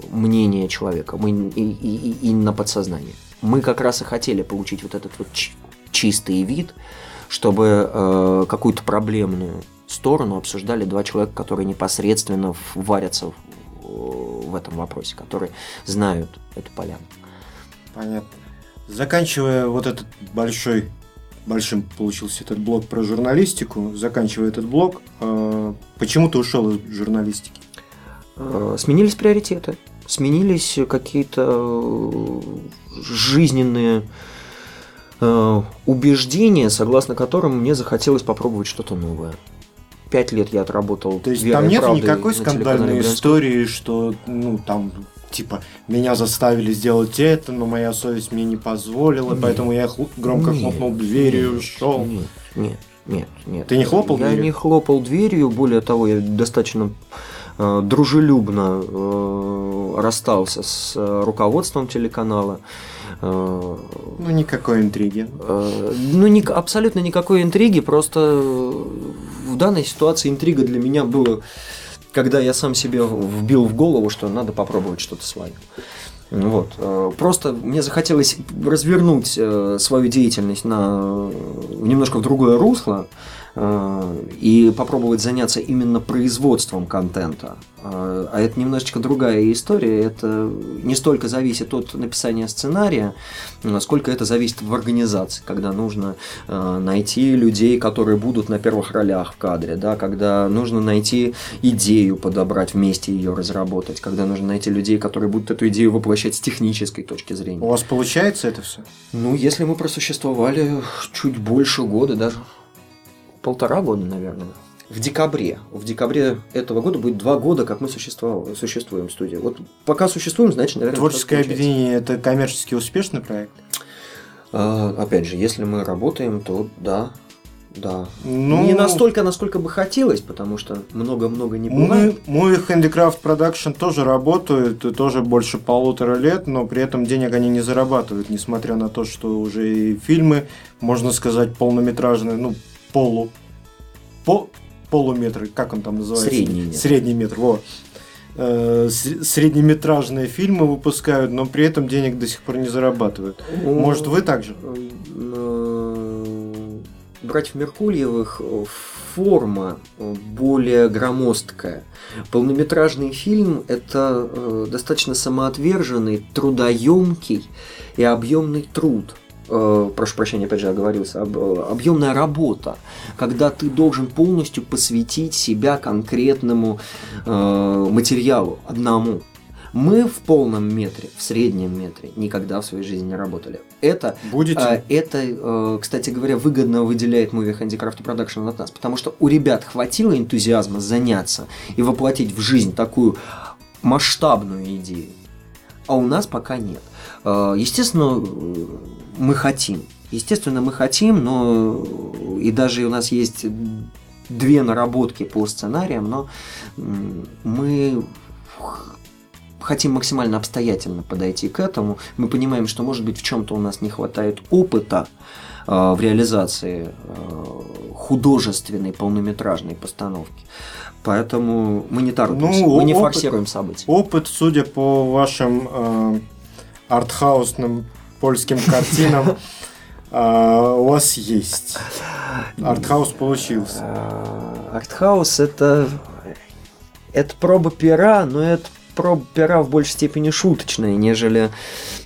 мнение человека мы, и, и, и на подсознание. Мы как раз и хотели получить вот этот вот чистый вид, чтобы э, какую-то проблемную сторону обсуждали два человека, которые непосредственно варятся в, в этом вопросе, которые знают эту поляну. Понятно. Заканчивая вот этот большой, большим получился этот блок про журналистику, заканчивая этот блок, э, почему ты ушел из журналистики? Э, сменились приоритеты, сменились какие-то э, жизненные э, убеждения, согласно которым мне захотелось попробовать что-то новое пять лет я отработал. То есть там нет никакой скандальной истории, что ну там типа меня заставили сделать это, но моя совесть мне не позволила, нет. поэтому я хл- громко нет, хлопнул дверью и ушел. Нет, нет, нет, нет. Ты не хлопал я дверью? Я не хлопал дверью, более того, я достаточно э, дружелюбно э, расстался с э, руководством телеканала. Э, ну, никакой интриги. Э, ну, ни, абсолютно никакой интриги, просто в данной ситуации интрига для меня была, когда я сам себе вбил в голову, что надо попробовать что-то свое. Вот. Э, просто мне захотелось развернуть свою деятельность на немножко в другое русло, Э, и попробовать заняться именно производством контента. Э, а это немножечко другая история. Это не столько зависит от написания сценария, сколько это зависит в организации, когда нужно э, найти людей, которые будут на первых ролях в кадре, да, когда нужно найти идею подобрать, вместе ее разработать, когда нужно найти людей, которые будут эту идею воплощать с технической точки зрения. У вас получается это все? Ну, если мы просуществовали чуть больше года даже. Полтора года, наверное. В декабре. В декабре этого года будет два года, как мы существовали, существуем в студии. Вот пока существуем, значит, наверное, Творческое объединение – это коммерчески успешный проект? А, опять же, если мы работаем, то да, да. Ну, не настолько, насколько бы хотелось, потому что много-много не бывает. Мой Handicraft Production тоже работают, и тоже больше полутора лет, но при этом денег они не зарабатывают, несмотря на то, что уже и фильмы, можно сказать, полнометражные, ну, полу, по, полуметры, как он там называется? Средний метр. Средний метр, вот э, среднеметражные фильмы выпускают, но при этом денег до сих пор не зарабатывают. Может, вы также? братьев Меркульевых э, форма э, более громоздкая. Полнометражный фильм – это э, достаточно самоотверженный, трудоемкий и объемный труд – прошу прощения, опять же оговорился, объемная работа, когда ты должен полностью посвятить себя конкретному материалу, одному. Мы в полном метре, в среднем метре никогда в своей жизни не работали. Это, Будете? А, это, а, кстати говоря, выгодно выделяет Movie Handicraft Production от нас, потому что у ребят хватило энтузиазма заняться и воплотить в жизнь такую масштабную идею, а у нас пока нет. А, естественно, мы хотим. Естественно, мы хотим, но и даже у нас есть две наработки по сценариям, но мы хотим максимально обстоятельно подойти к этому. Мы понимаем, что, может быть, в чем-то у нас не хватает опыта э, в реализации э, художественной полнометражной постановки. Поэтому мы не торопимся, ну, мы не опыт, форсируем события. Опыт, судя по вашим э, артхаусным польским картинам, э, у вас есть. Артхаус получился. Артхаус это это проба пера, но это про пера в большей степени шуточные, нежели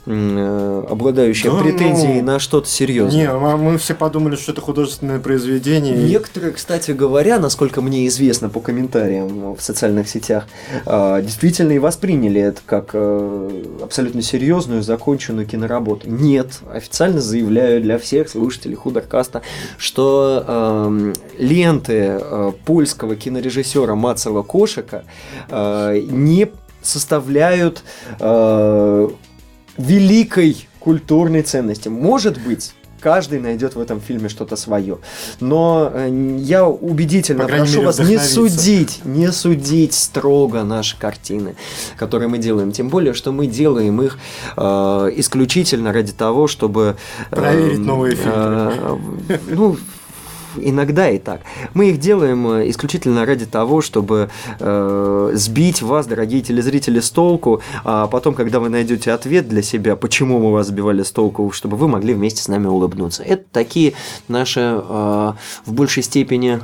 э, обладающие да, претензией ну, на что-то серьезное. Не, мы все подумали, что это художественное произведение. Некоторые, кстати говоря, насколько мне известно по комментариям в социальных сетях, э, действительно и восприняли это как э, абсолютно серьезную, законченную киноработу. Нет, официально заявляю для всех слушателей Худоркаста, что э, ленты э, польского кинорежиссера Мацева Кошика э, не составляют э, великой культурной ценности. Может быть, каждый найдет в этом фильме что-то свое. Но э, я убедительно прошу мере, вас не судить, не судить строго наши картины, которые мы делаем. Тем более, что мы делаем их э, исключительно ради того, чтобы... Э, Проверить новые фильмы. Э, ну, иногда и так. Мы их делаем э, исключительно ради того, чтобы э, сбить вас, дорогие телезрители, с толку, а потом, когда вы найдете ответ для себя, почему мы вас сбивали с толку, чтобы вы могли вместе с нами улыбнуться. Это такие наши э, в большей степени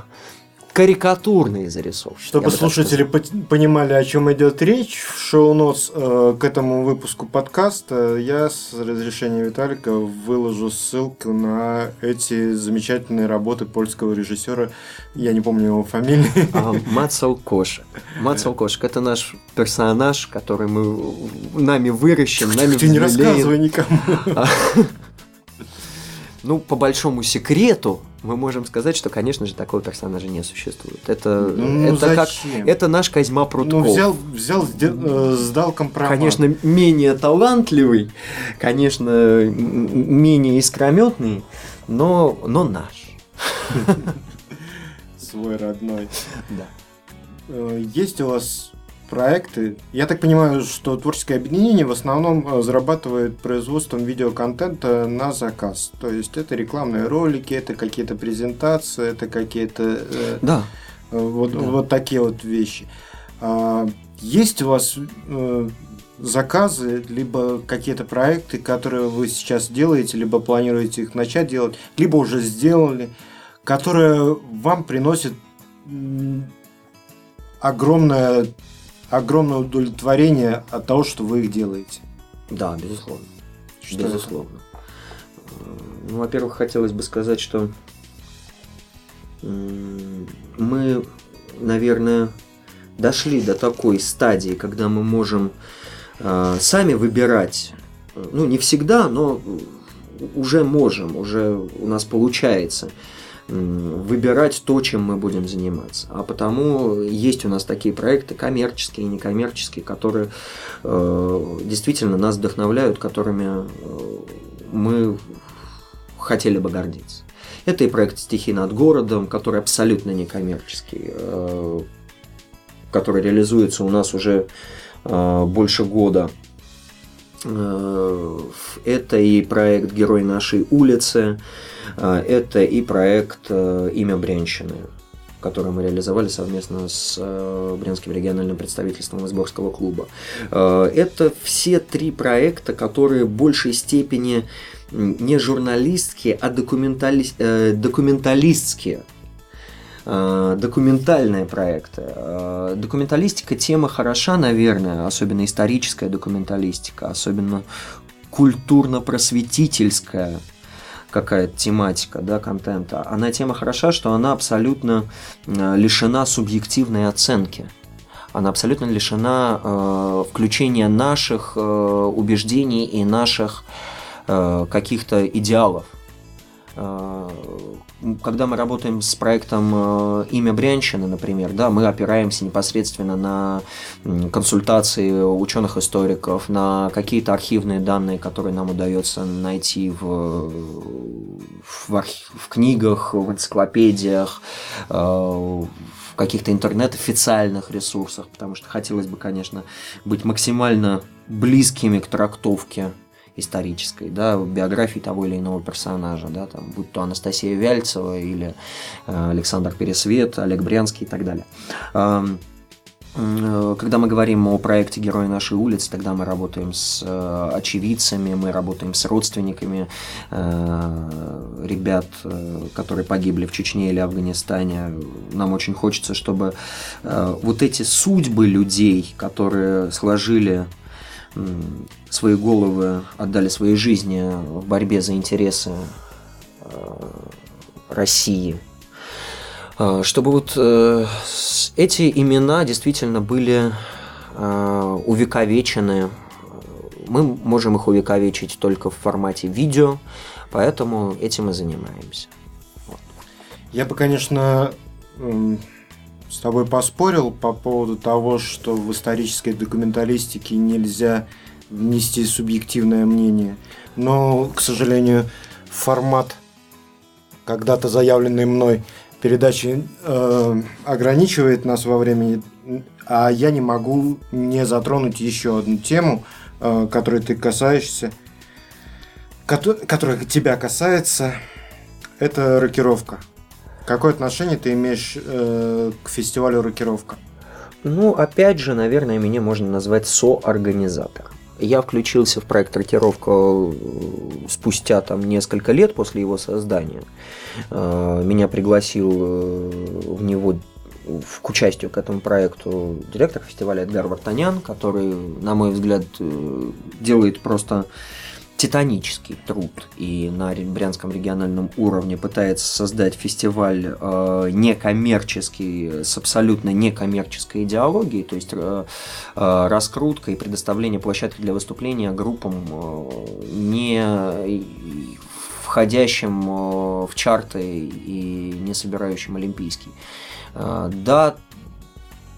карикатурные зарисовки. Чтобы слушатели понимали, о чем идет речь, в шоу-нотс э, к этому выпуску подкаста я с разрешения Виталика выложу ссылку на эти замечательные работы польского режиссера. Я не помню его фамилии. А, Мацал Кошек. Мацал Кошек – это наш персонаж, который мы нами выращен, нами Ты не рассказывай никому. Ну, по большому секрету, мы можем сказать, что, конечно же, такого персонажа не существует. Это, ну, это как это наш Козьма Прутков. Ну, взял, взял э, сдал компромат. Конечно, менее талантливый, конечно, менее искрометный, но, но наш. Свой родной. Да. Э, есть у вас проекты. Я так понимаю, что творческое объединение в основном э, зарабатывает производством видеоконтента на заказ. То есть это рекламные ролики, это какие-то презентации, это какие-то э, да. вот, да. вот такие вот вещи. А, есть у вас э, заказы, либо какие-то проекты, которые вы сейчас делаете, либо планируете их начать делать, либо уже сделали, которые вам приносят огромное огромное удовлетворение от того, что вы их делаете. Да, безусловно. Что безусловно. Это? Ну, во-первых, хотелось бы сказать, что мы, наверное, дошли до такой стадии, когда мы можем э, сами выбирать, ну, не всегда, но уже можем, уже у нас получается выбирать то, чем мы будем заниматься. А потому есть у нас такие проекты коммерческие и некоммерческие, которые э, действительно нас вдохновляют, которыми э, мы хотели бы гордиться. Это и проект «Стихи над городом», который абсолютно некоммерческий, э, который реализуется у нас уже э, больше года. Э, это и проект «Герой нашей улицы», это и проект «Имя Брянщины», который мы реализовали совместно с Брянским региональным представительством Изборского клуба. Это все три проекта, которые в большей степени не журналистские, а документали... э, документалистские э, документальные проекты. Э, документалистика тема хороша, наверное, особенно историческая документалистика, особенно культурно-просветительская какая-то тематика, да, контента. Она тема хороша, что она абсолютно э, лишена субъективной оценки. Она абсолютно лишена э, включения наших э, убеждений и наших Э, каких-то идеалов. Э, когда мы работаем с проектом э, «Имя Брянщины», например, да, мы опираемся непосредственно на консультации ученых-историков, на какие-то архивные данные, которые нам удается найти в, в, архив, в книгах, в энциклопедиях, в каких-то интернет-официальных ресурсах, потому что хотелось бы, конечно, быть максимально близкими к трактовке исторической, да, биографии того или иного персонажа, да, там, будь то Анастасия Вяльцева или э, Александр Пересвет, Олег Брянский и так далее. Э, когда мы говорим о проекте «Герои нашей улицы», тогда мы работаем с э, очевидцами, мы работаем с родственниками э, ребят, которые погибли в Чечне или Афганистане. Нам очень хочется, чтобы вот эти судьбы людей, которые сложили свои головы, отдали свои жизни в борьбе за интересы э, России. Э, чтобы вот э, эти имена действительно были увековечены. Мы можем их увековечить только в формате видео, поэтому этим и занимаемся. Я бы, конечно, с тобой поспорил по поводу того, что в исторической документалистике нельзя внести субъективное мнение. Но, к сожалению, формат, когда-то заявленный мной, передачи э, ограничивает нас во времени, а я не могу не затронуть еще одну тему, э, которой ты касаешься, которая тебя касается, это рокировка. Какое отношение ты имеешь э, к фестивалю «Рокировка»? Ну, опять же, наверное, меня можно назвать соорганизатор. Я включился в проект «Рокировка» э, спустя там несколько лет после его создания. Э, меня пригласил э, в него к участию к этому проекту директор фестиваля Эдгар Вартанян, который, на мой взгляд, делает просто титанический труд и на Брянском региональном уровне пытается создать фестиваль э, некоммерческий, с абсолютно некоммерческой идеологией, то есть э, э, раскрутка и предоставление площадки для выступления группам, э, не входящим э, в чарты и не собирающим олимпийский. Э, да,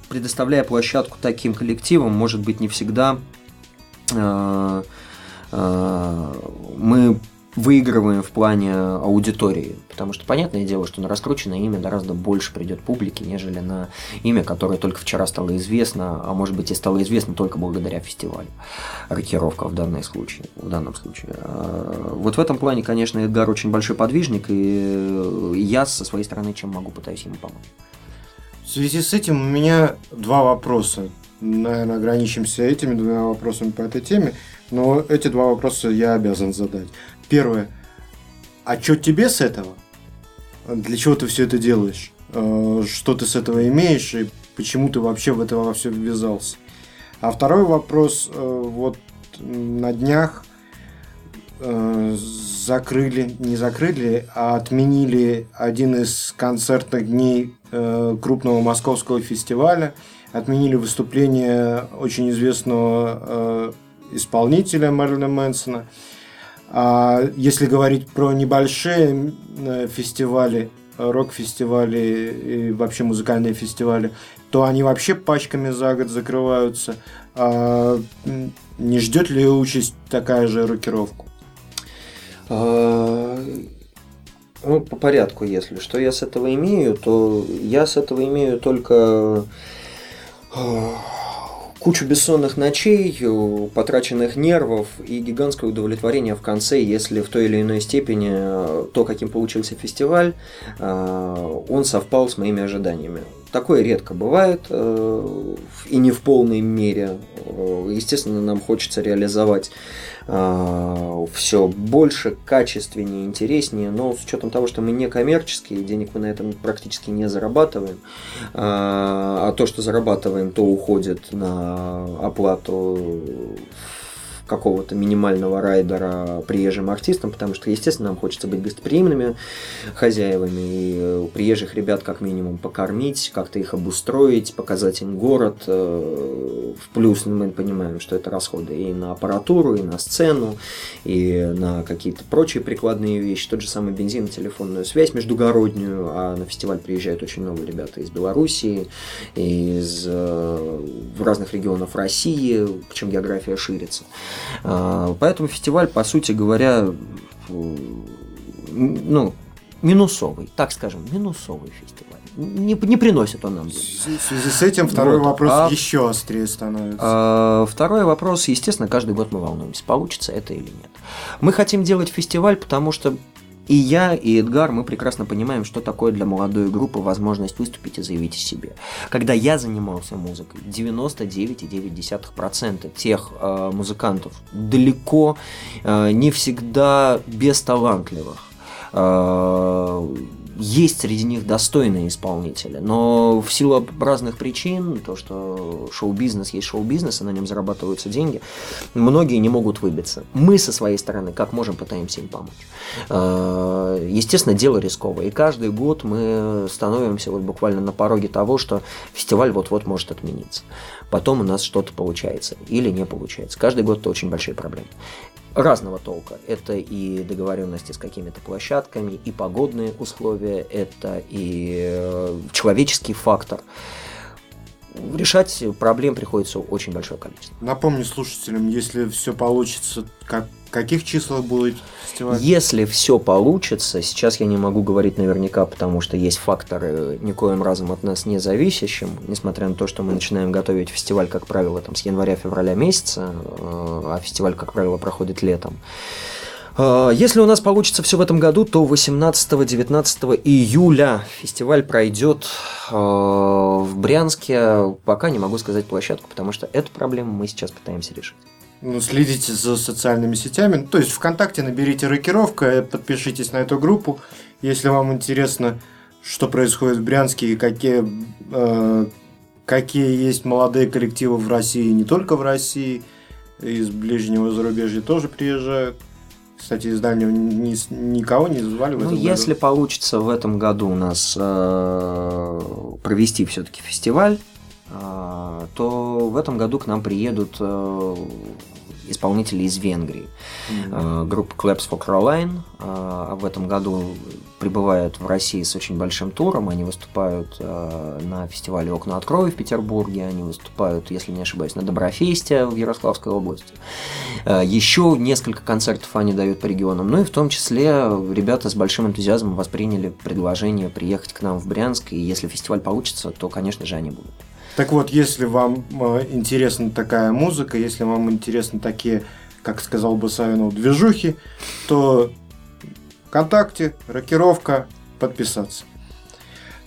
предоставляя площадку таким коллективам, может быть, не всегда э, мы выигрываем в плане аудитории. Потому что понятное дело, что на раскрученное имя гораздо больше придет публики, нежели на имя, которое только вчера стало известно, а может быть и стало известно только благодаря фестивалю. Рокировка в, данном случае, в данном случае. Э, вот в этом плане, конечно, Эдгар очень большой подвижник, и я со своей стороны чем могу, пытаюсь ему помочь. В связи с этим у меня два вопроса. Наверное, ограничимся этими двумя вопросами по этой теме. Но эти два вопроса я обязан задать. Первое. А что тебе с этого? Для чего ты все это делаешь? Э, что ты с этого имеешь и почему ты вообще в это во все ввязался? А второй вопрос. Э, вот на днях э, закрыли, не закрыли, а отменили один из концертных дней крупного московского фестиваля. Отменили выступление очень известного исполнителя Мэрилина Мэнсона. А если говорить про небольшие э, фестивали, рок-фестивали и вообще музыкальные фестивали, то они вообще пачками за год закрываются. А не ждет ли участь такая же рокировку? А, ну, по порядку, если что я с этого имею, то я с этого имею только а, кучу бессонных ночей, потраченных нервов и гигантское удовлетворение в конце, если в той или иной степени э, то, каким получился фестиваль, э, он совпал с моими ожиданиями. Такое редко бывает э, и не в полной мере. Естественно, нам хочется реализовать все больше, качественнее, интереснее, но с учетом того, что мы не коммерческие, денег мы на этом практически не зарабатываем, э, а то, что зарабатываем, то уходит на оплату какого-то минимального райдера приезжим артистам, потому что, естественно, нам хочется быть гостеприимными хозяевами и у приезжих ребят как минимум покормить, как-то их обустроить, показать им город. Э, в плюс мы понимаем, что это расходы и на аппаратуру, и на сцену, и на какие-то прочие прикладные вещи. Тот же самый бензин, телефонную связь междугороднюю, а на фестиваль приезжают очень много ребят из Белоруссии, из э, разных регионов России, причем география ширится. А, поэтому фестиваль, по сути говоря, ну, минусовый, так скажем, минусовый фестиваль. Не, не приносит он нам. В связи с этим второй вот. вопрос а, еще острее становится. А, второй вопрос, естественно, каждый год мы волнуемся, получится это или нет. Мы хотим делать фестиваль, потому что и я, и Эдгар, мы прекрасно понимаем, что такое для молодой группы возможность выступить и заявить о себе. Когда я занимался музыкой, 99,9% тех э, музыкантов далеко э, не всегда бесталантливых. Э, есть среди них достойные исполнители, но в силу разных причин, то, что шоу-бизнес есть шоу-бизнес, и на нем зарабатываются деньги, многие не могут выбиться. Мы со своей стороны, как можем, пытаемся им помочь. А, естественно, дело рисковое, и каждый год мы становимся вот буквально на пороге того, что фестиваль вот-вот может отмениться. Потом у нас что-то получается или не получается. Каждый год это очень большие проблемы разного толка. Это и договоренности с какими-то площадками, и погодные условия, это и э, человеческий фактор. Решать проблем приходится очень большое количество. Напомню слушателям, если все получится, как каких числах будет фестиваль? Если все получится, сейчас я не могу говорить наверняка, потому что есть факторы никоим разом от нас не зависящим, несмотря на то, что мы начинаем готовить фестиваль, как правило, там, с января-февраля месяца, э, а фестиваль, как правило, проходит летом. Э, если у нас получится все в этом году, то 18-19 июля фестиваль пройдет э, в Брянске. Пока не могу сказать площадку, потому что эту проблему мы сейчас пытаемся решить ну, следите за социальными сетями. То есть ВКонтакте наберите рокировка, подпишитесь на эту группу. Если вам интересно, что происходит в Брянске и какие, э, какие есть молодые коллективы в России, не только в России, из ближнего зарубежья тоже приезжают. Кстати, из дальнего ни, никого не звали в ну, этом если году. получится в этом году у нас э, провести все-таки фестиваль, э, то в этом году к нам приедут э, исполнителей из Венгрии. Mm-hmm. Группа Claps for Caroline э, в этом году прибывает в России с очень большим туром. Они выступают э, на фестивале «Окна от крови» в Петербурге. Они выступают, если не ошибаюсь, на Доброфесте в Ярославской области. Еще несколько концертов они дают по регионам. Ну и в том числе ребята с большим энтузиазмом восприняли предложение приехать к нам в Брянск. И если фестиваль получится, то, конечно же, они будут. Так вот, если вам э, интересна такая музыка, если вам интересны такие, как сказал бы Савинов, движухи, то ВКонтакте, рокировка, подписаться.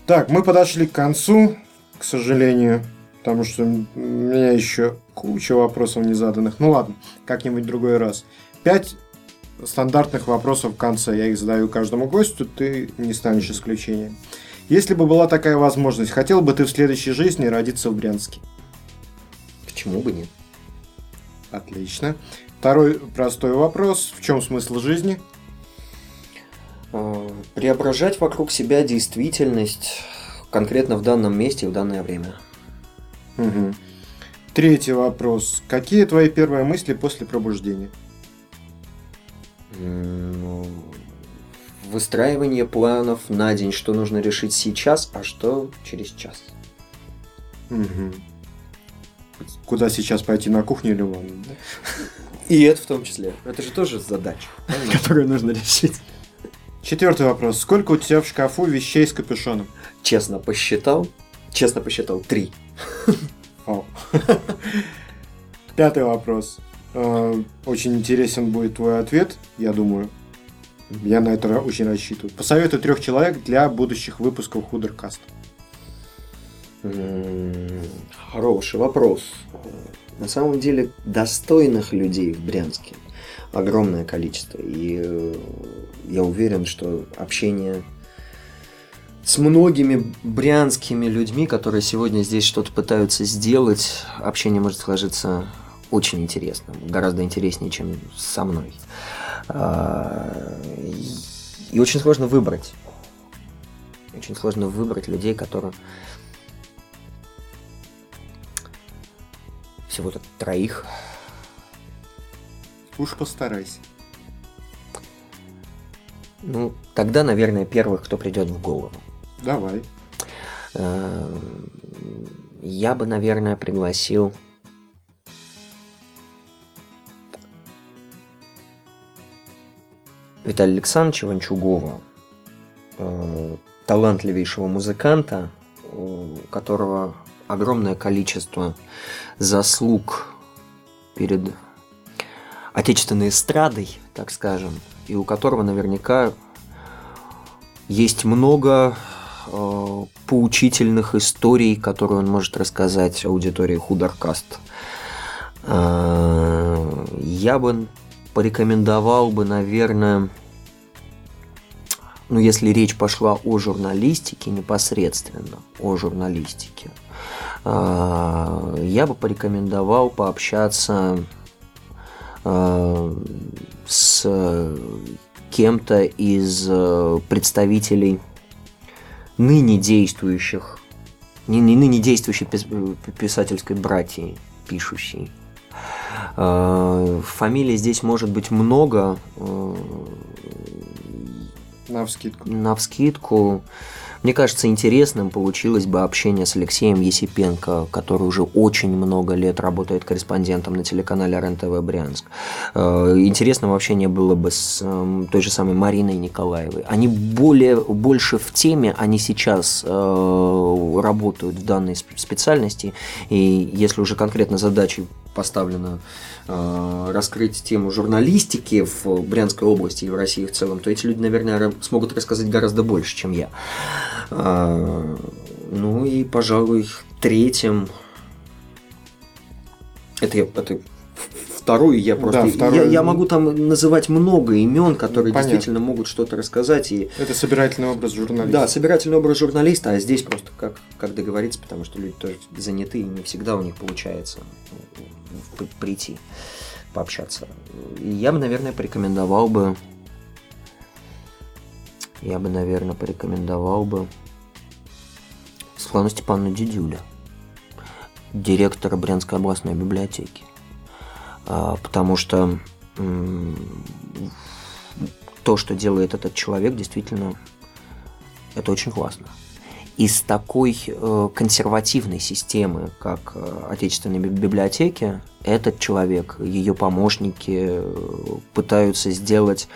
Так, мы подошли к концу, к сожалению, потому что у меня еще куча вопросов не заданных. Ну ладно, как-нибудь другой раз. Пять стандартных вопросов в конце. Я их задаю каждому гостю, ты не станешь исключением. Если бы была такая возможность, хотел бы ты в следующей жизни родиться в Брянске? Почему бы нет? Отлично. Второй простой вопрос. В чем смысл жизни? А, преображать вокруг себя действительность конкретно в данном месте и в данное время. Угу. Третий вопрос. Какие твои первые мысли после пробуждения? выстраивание планов на день, что нужно решить сейчас, а что через час. Мгм. Куда сейчас пойти, на кухню или в ванну? да? И это в том числе. Это же тоже задача, которую нужно решить. Четвертый вопрос. Сколько у тебя в шкафу вещей с капюшоном? Честно посчитал. Честно посчитал три. Пятый вопрос. Э, Очень интересен будет твой ответ, я думаю. Я на это очень рассчитываю. Посоветуй трех человек для будущих выпусков Худеркаст. М, Хороший вопрос. На самом деле достойных людей в Брянске огромное количество. И э, я уверен, что общение с многими брянскими людьми, которые сегодня здесь что-то пытаются сделать, общение может сложиться очень интересным, гораздо интереснее, чем со мной. А, И очень сложно выбрать. Очень сложно выбрать людей, которые всего-то троих. Уж постарайся. Ну, тогда, наверное, первых, кто придет в голову. Давай. Эм, Я бы, наверное, пригласил Виталия Александровича Ванчугова, э, талантливейшего музыканта, у которого огромное количество заслуг перед отечественной эстрадой, так скажем, и у которого наверняка есть много э, поучительных историй, которые он может рассказать аудитории Хударкаст. Э, Я бы порекомендовал бы, наверное, ну, если речь пошла о журналистике непосредственно, о журналистике, э, я бы порекомендовал пообщаться с кем-то из э, представителей ныне действующих, не, не ныне действующей пис- э, писательской братьи, пишущей. Э, Фамилий здесь может быть много, э, На вскидку. на вскидку. Мне кажется, интересным получилось бы общение с Алексеем Есипенко, который уже очень много лет работает корреспондентом на телеканале РЕН-ТВ Брянск. Э, Интересным общение было бы с эм, той же самой Мариной Николаевой. Они более, больше в теме, они сейчас э, работают в данной сп- специальности, и если уже конкретно задачей поставлена э, раскрыть тему журналистики в Брянской области и в России в целом, то эти люди, наверное, смогут рассказать гораздо больше, чем я. А, Ну и, пожалуй, третьим... Это я... Это вторую я просто... Да, вторую. Я, я могу там называть много имен, которые Понятно. действительно могут что-то рассказать. И Это собирательный образ журналиста. да, собирательный образ журналиста, а здесь просто как, как договориться, потому что люди тоже заняты, и не всегда у них получается прийти, пообщаться. Я бы, наверное, порекомендовал бы... Я бы, наверное, порекомендовал бы Светлану Степановну Дедюля, директора Брянской областной библиотеки. А, Потому что то, что делает этот человек, действительно это очень классно. Из такой э, консервативной системы, как э, отечественные би- библиотеки, этот человек, ее помощники э, пытаются сделать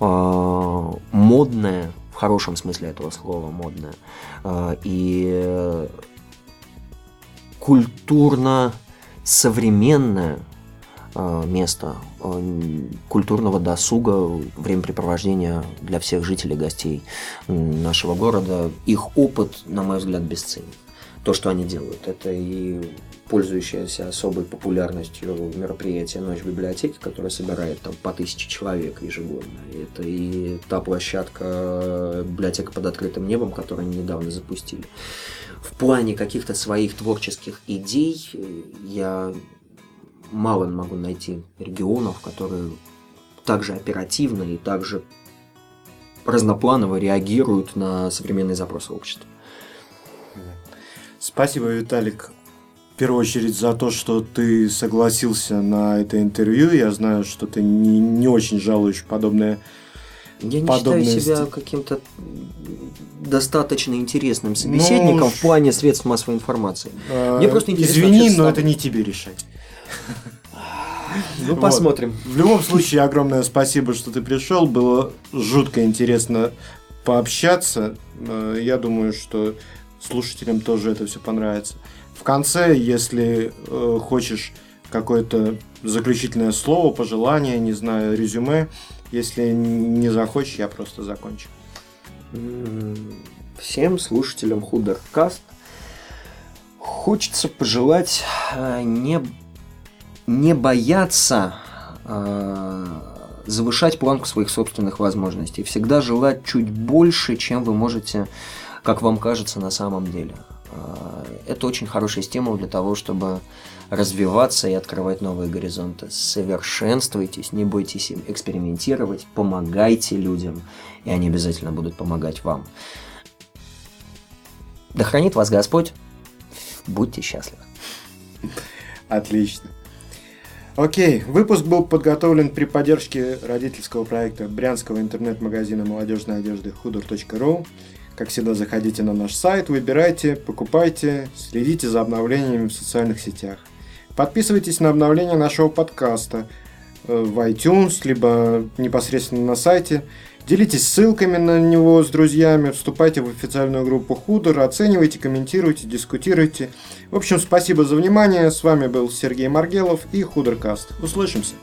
модное, в хорошем смысле этого слова, модное, и культурно современное место э, культурного досуга, времяпрепровождения для всех жителей, гостей нашего города. Их опыт, на мой взгляд, бесценен. То, что они делают, это и пользующееся особой популярностью мероприятие «Ночь в библиотеке», которое собирает там по тысяче человек ежегодно. Это и та площадка э, «Библиотека под открытым небом», которую они недавно запустили. В плане каких-то своих творческих идей э, я мало могу найти регионов, которые также оперативно и также разнопланово реагируют на современные запросы общества. Спасибо, Виталик. В первую очередь за то, что ты согласился на это интервью. Я знаю, что ты не, не очень жалуешь подобное Я не подобные считаю себя каким-то достаточно интересным собеседником Ну, в плане средств массовой информации. Э, Мне просто интересно Извини, но это не тебе решать. Ну, Вот. посмотрим. В любом случае, огромное спасибо, что ты пришел. Было жутко интересно пообщаться. Э, Я думаю, что слушателям тоже это все понравится. В конце, если э, хочешь какое-то заключительное слово, пожелание, не знаю, резюме, если не захочешь, я просто закончу. Всем слушателям Худеркаст хочется пожелать э, не, не бояться э, завышать планку своих собственных возможностей. Всегда желать чуть больше, чем вы можете, как вам кажется, на самом деле. Э, Это очень хороший стимул для того, чтобы развиваться и открывать новые горизонты. Совершенствуйтесь, не бойтесь им экспериментировать, помогайте людям, и они обязательно будут помогать вам. Да хранит вас Господь. Будьте счастливы. Отлично. Окей, выпуск был подготовлен при поддержке родительского проекта брянского интернет-магазина молодежной одежды hudor.ru. Как всегда, заходите на наш сайт, выбирайте, покупайте, следите за обновлениями в социальных сетях. Подписывайтесь на обновления нашего подкаста э, в iTunes, либо непосредственно на сайте. Делитесь ссылками на него с друзьями, вступайте в официальную группу Худор, оценивайте, комментируйте, дискутируйте. В общем, спасибо за внимание. С вами был Сергей Маргелов и Худоркаст. Услышимся.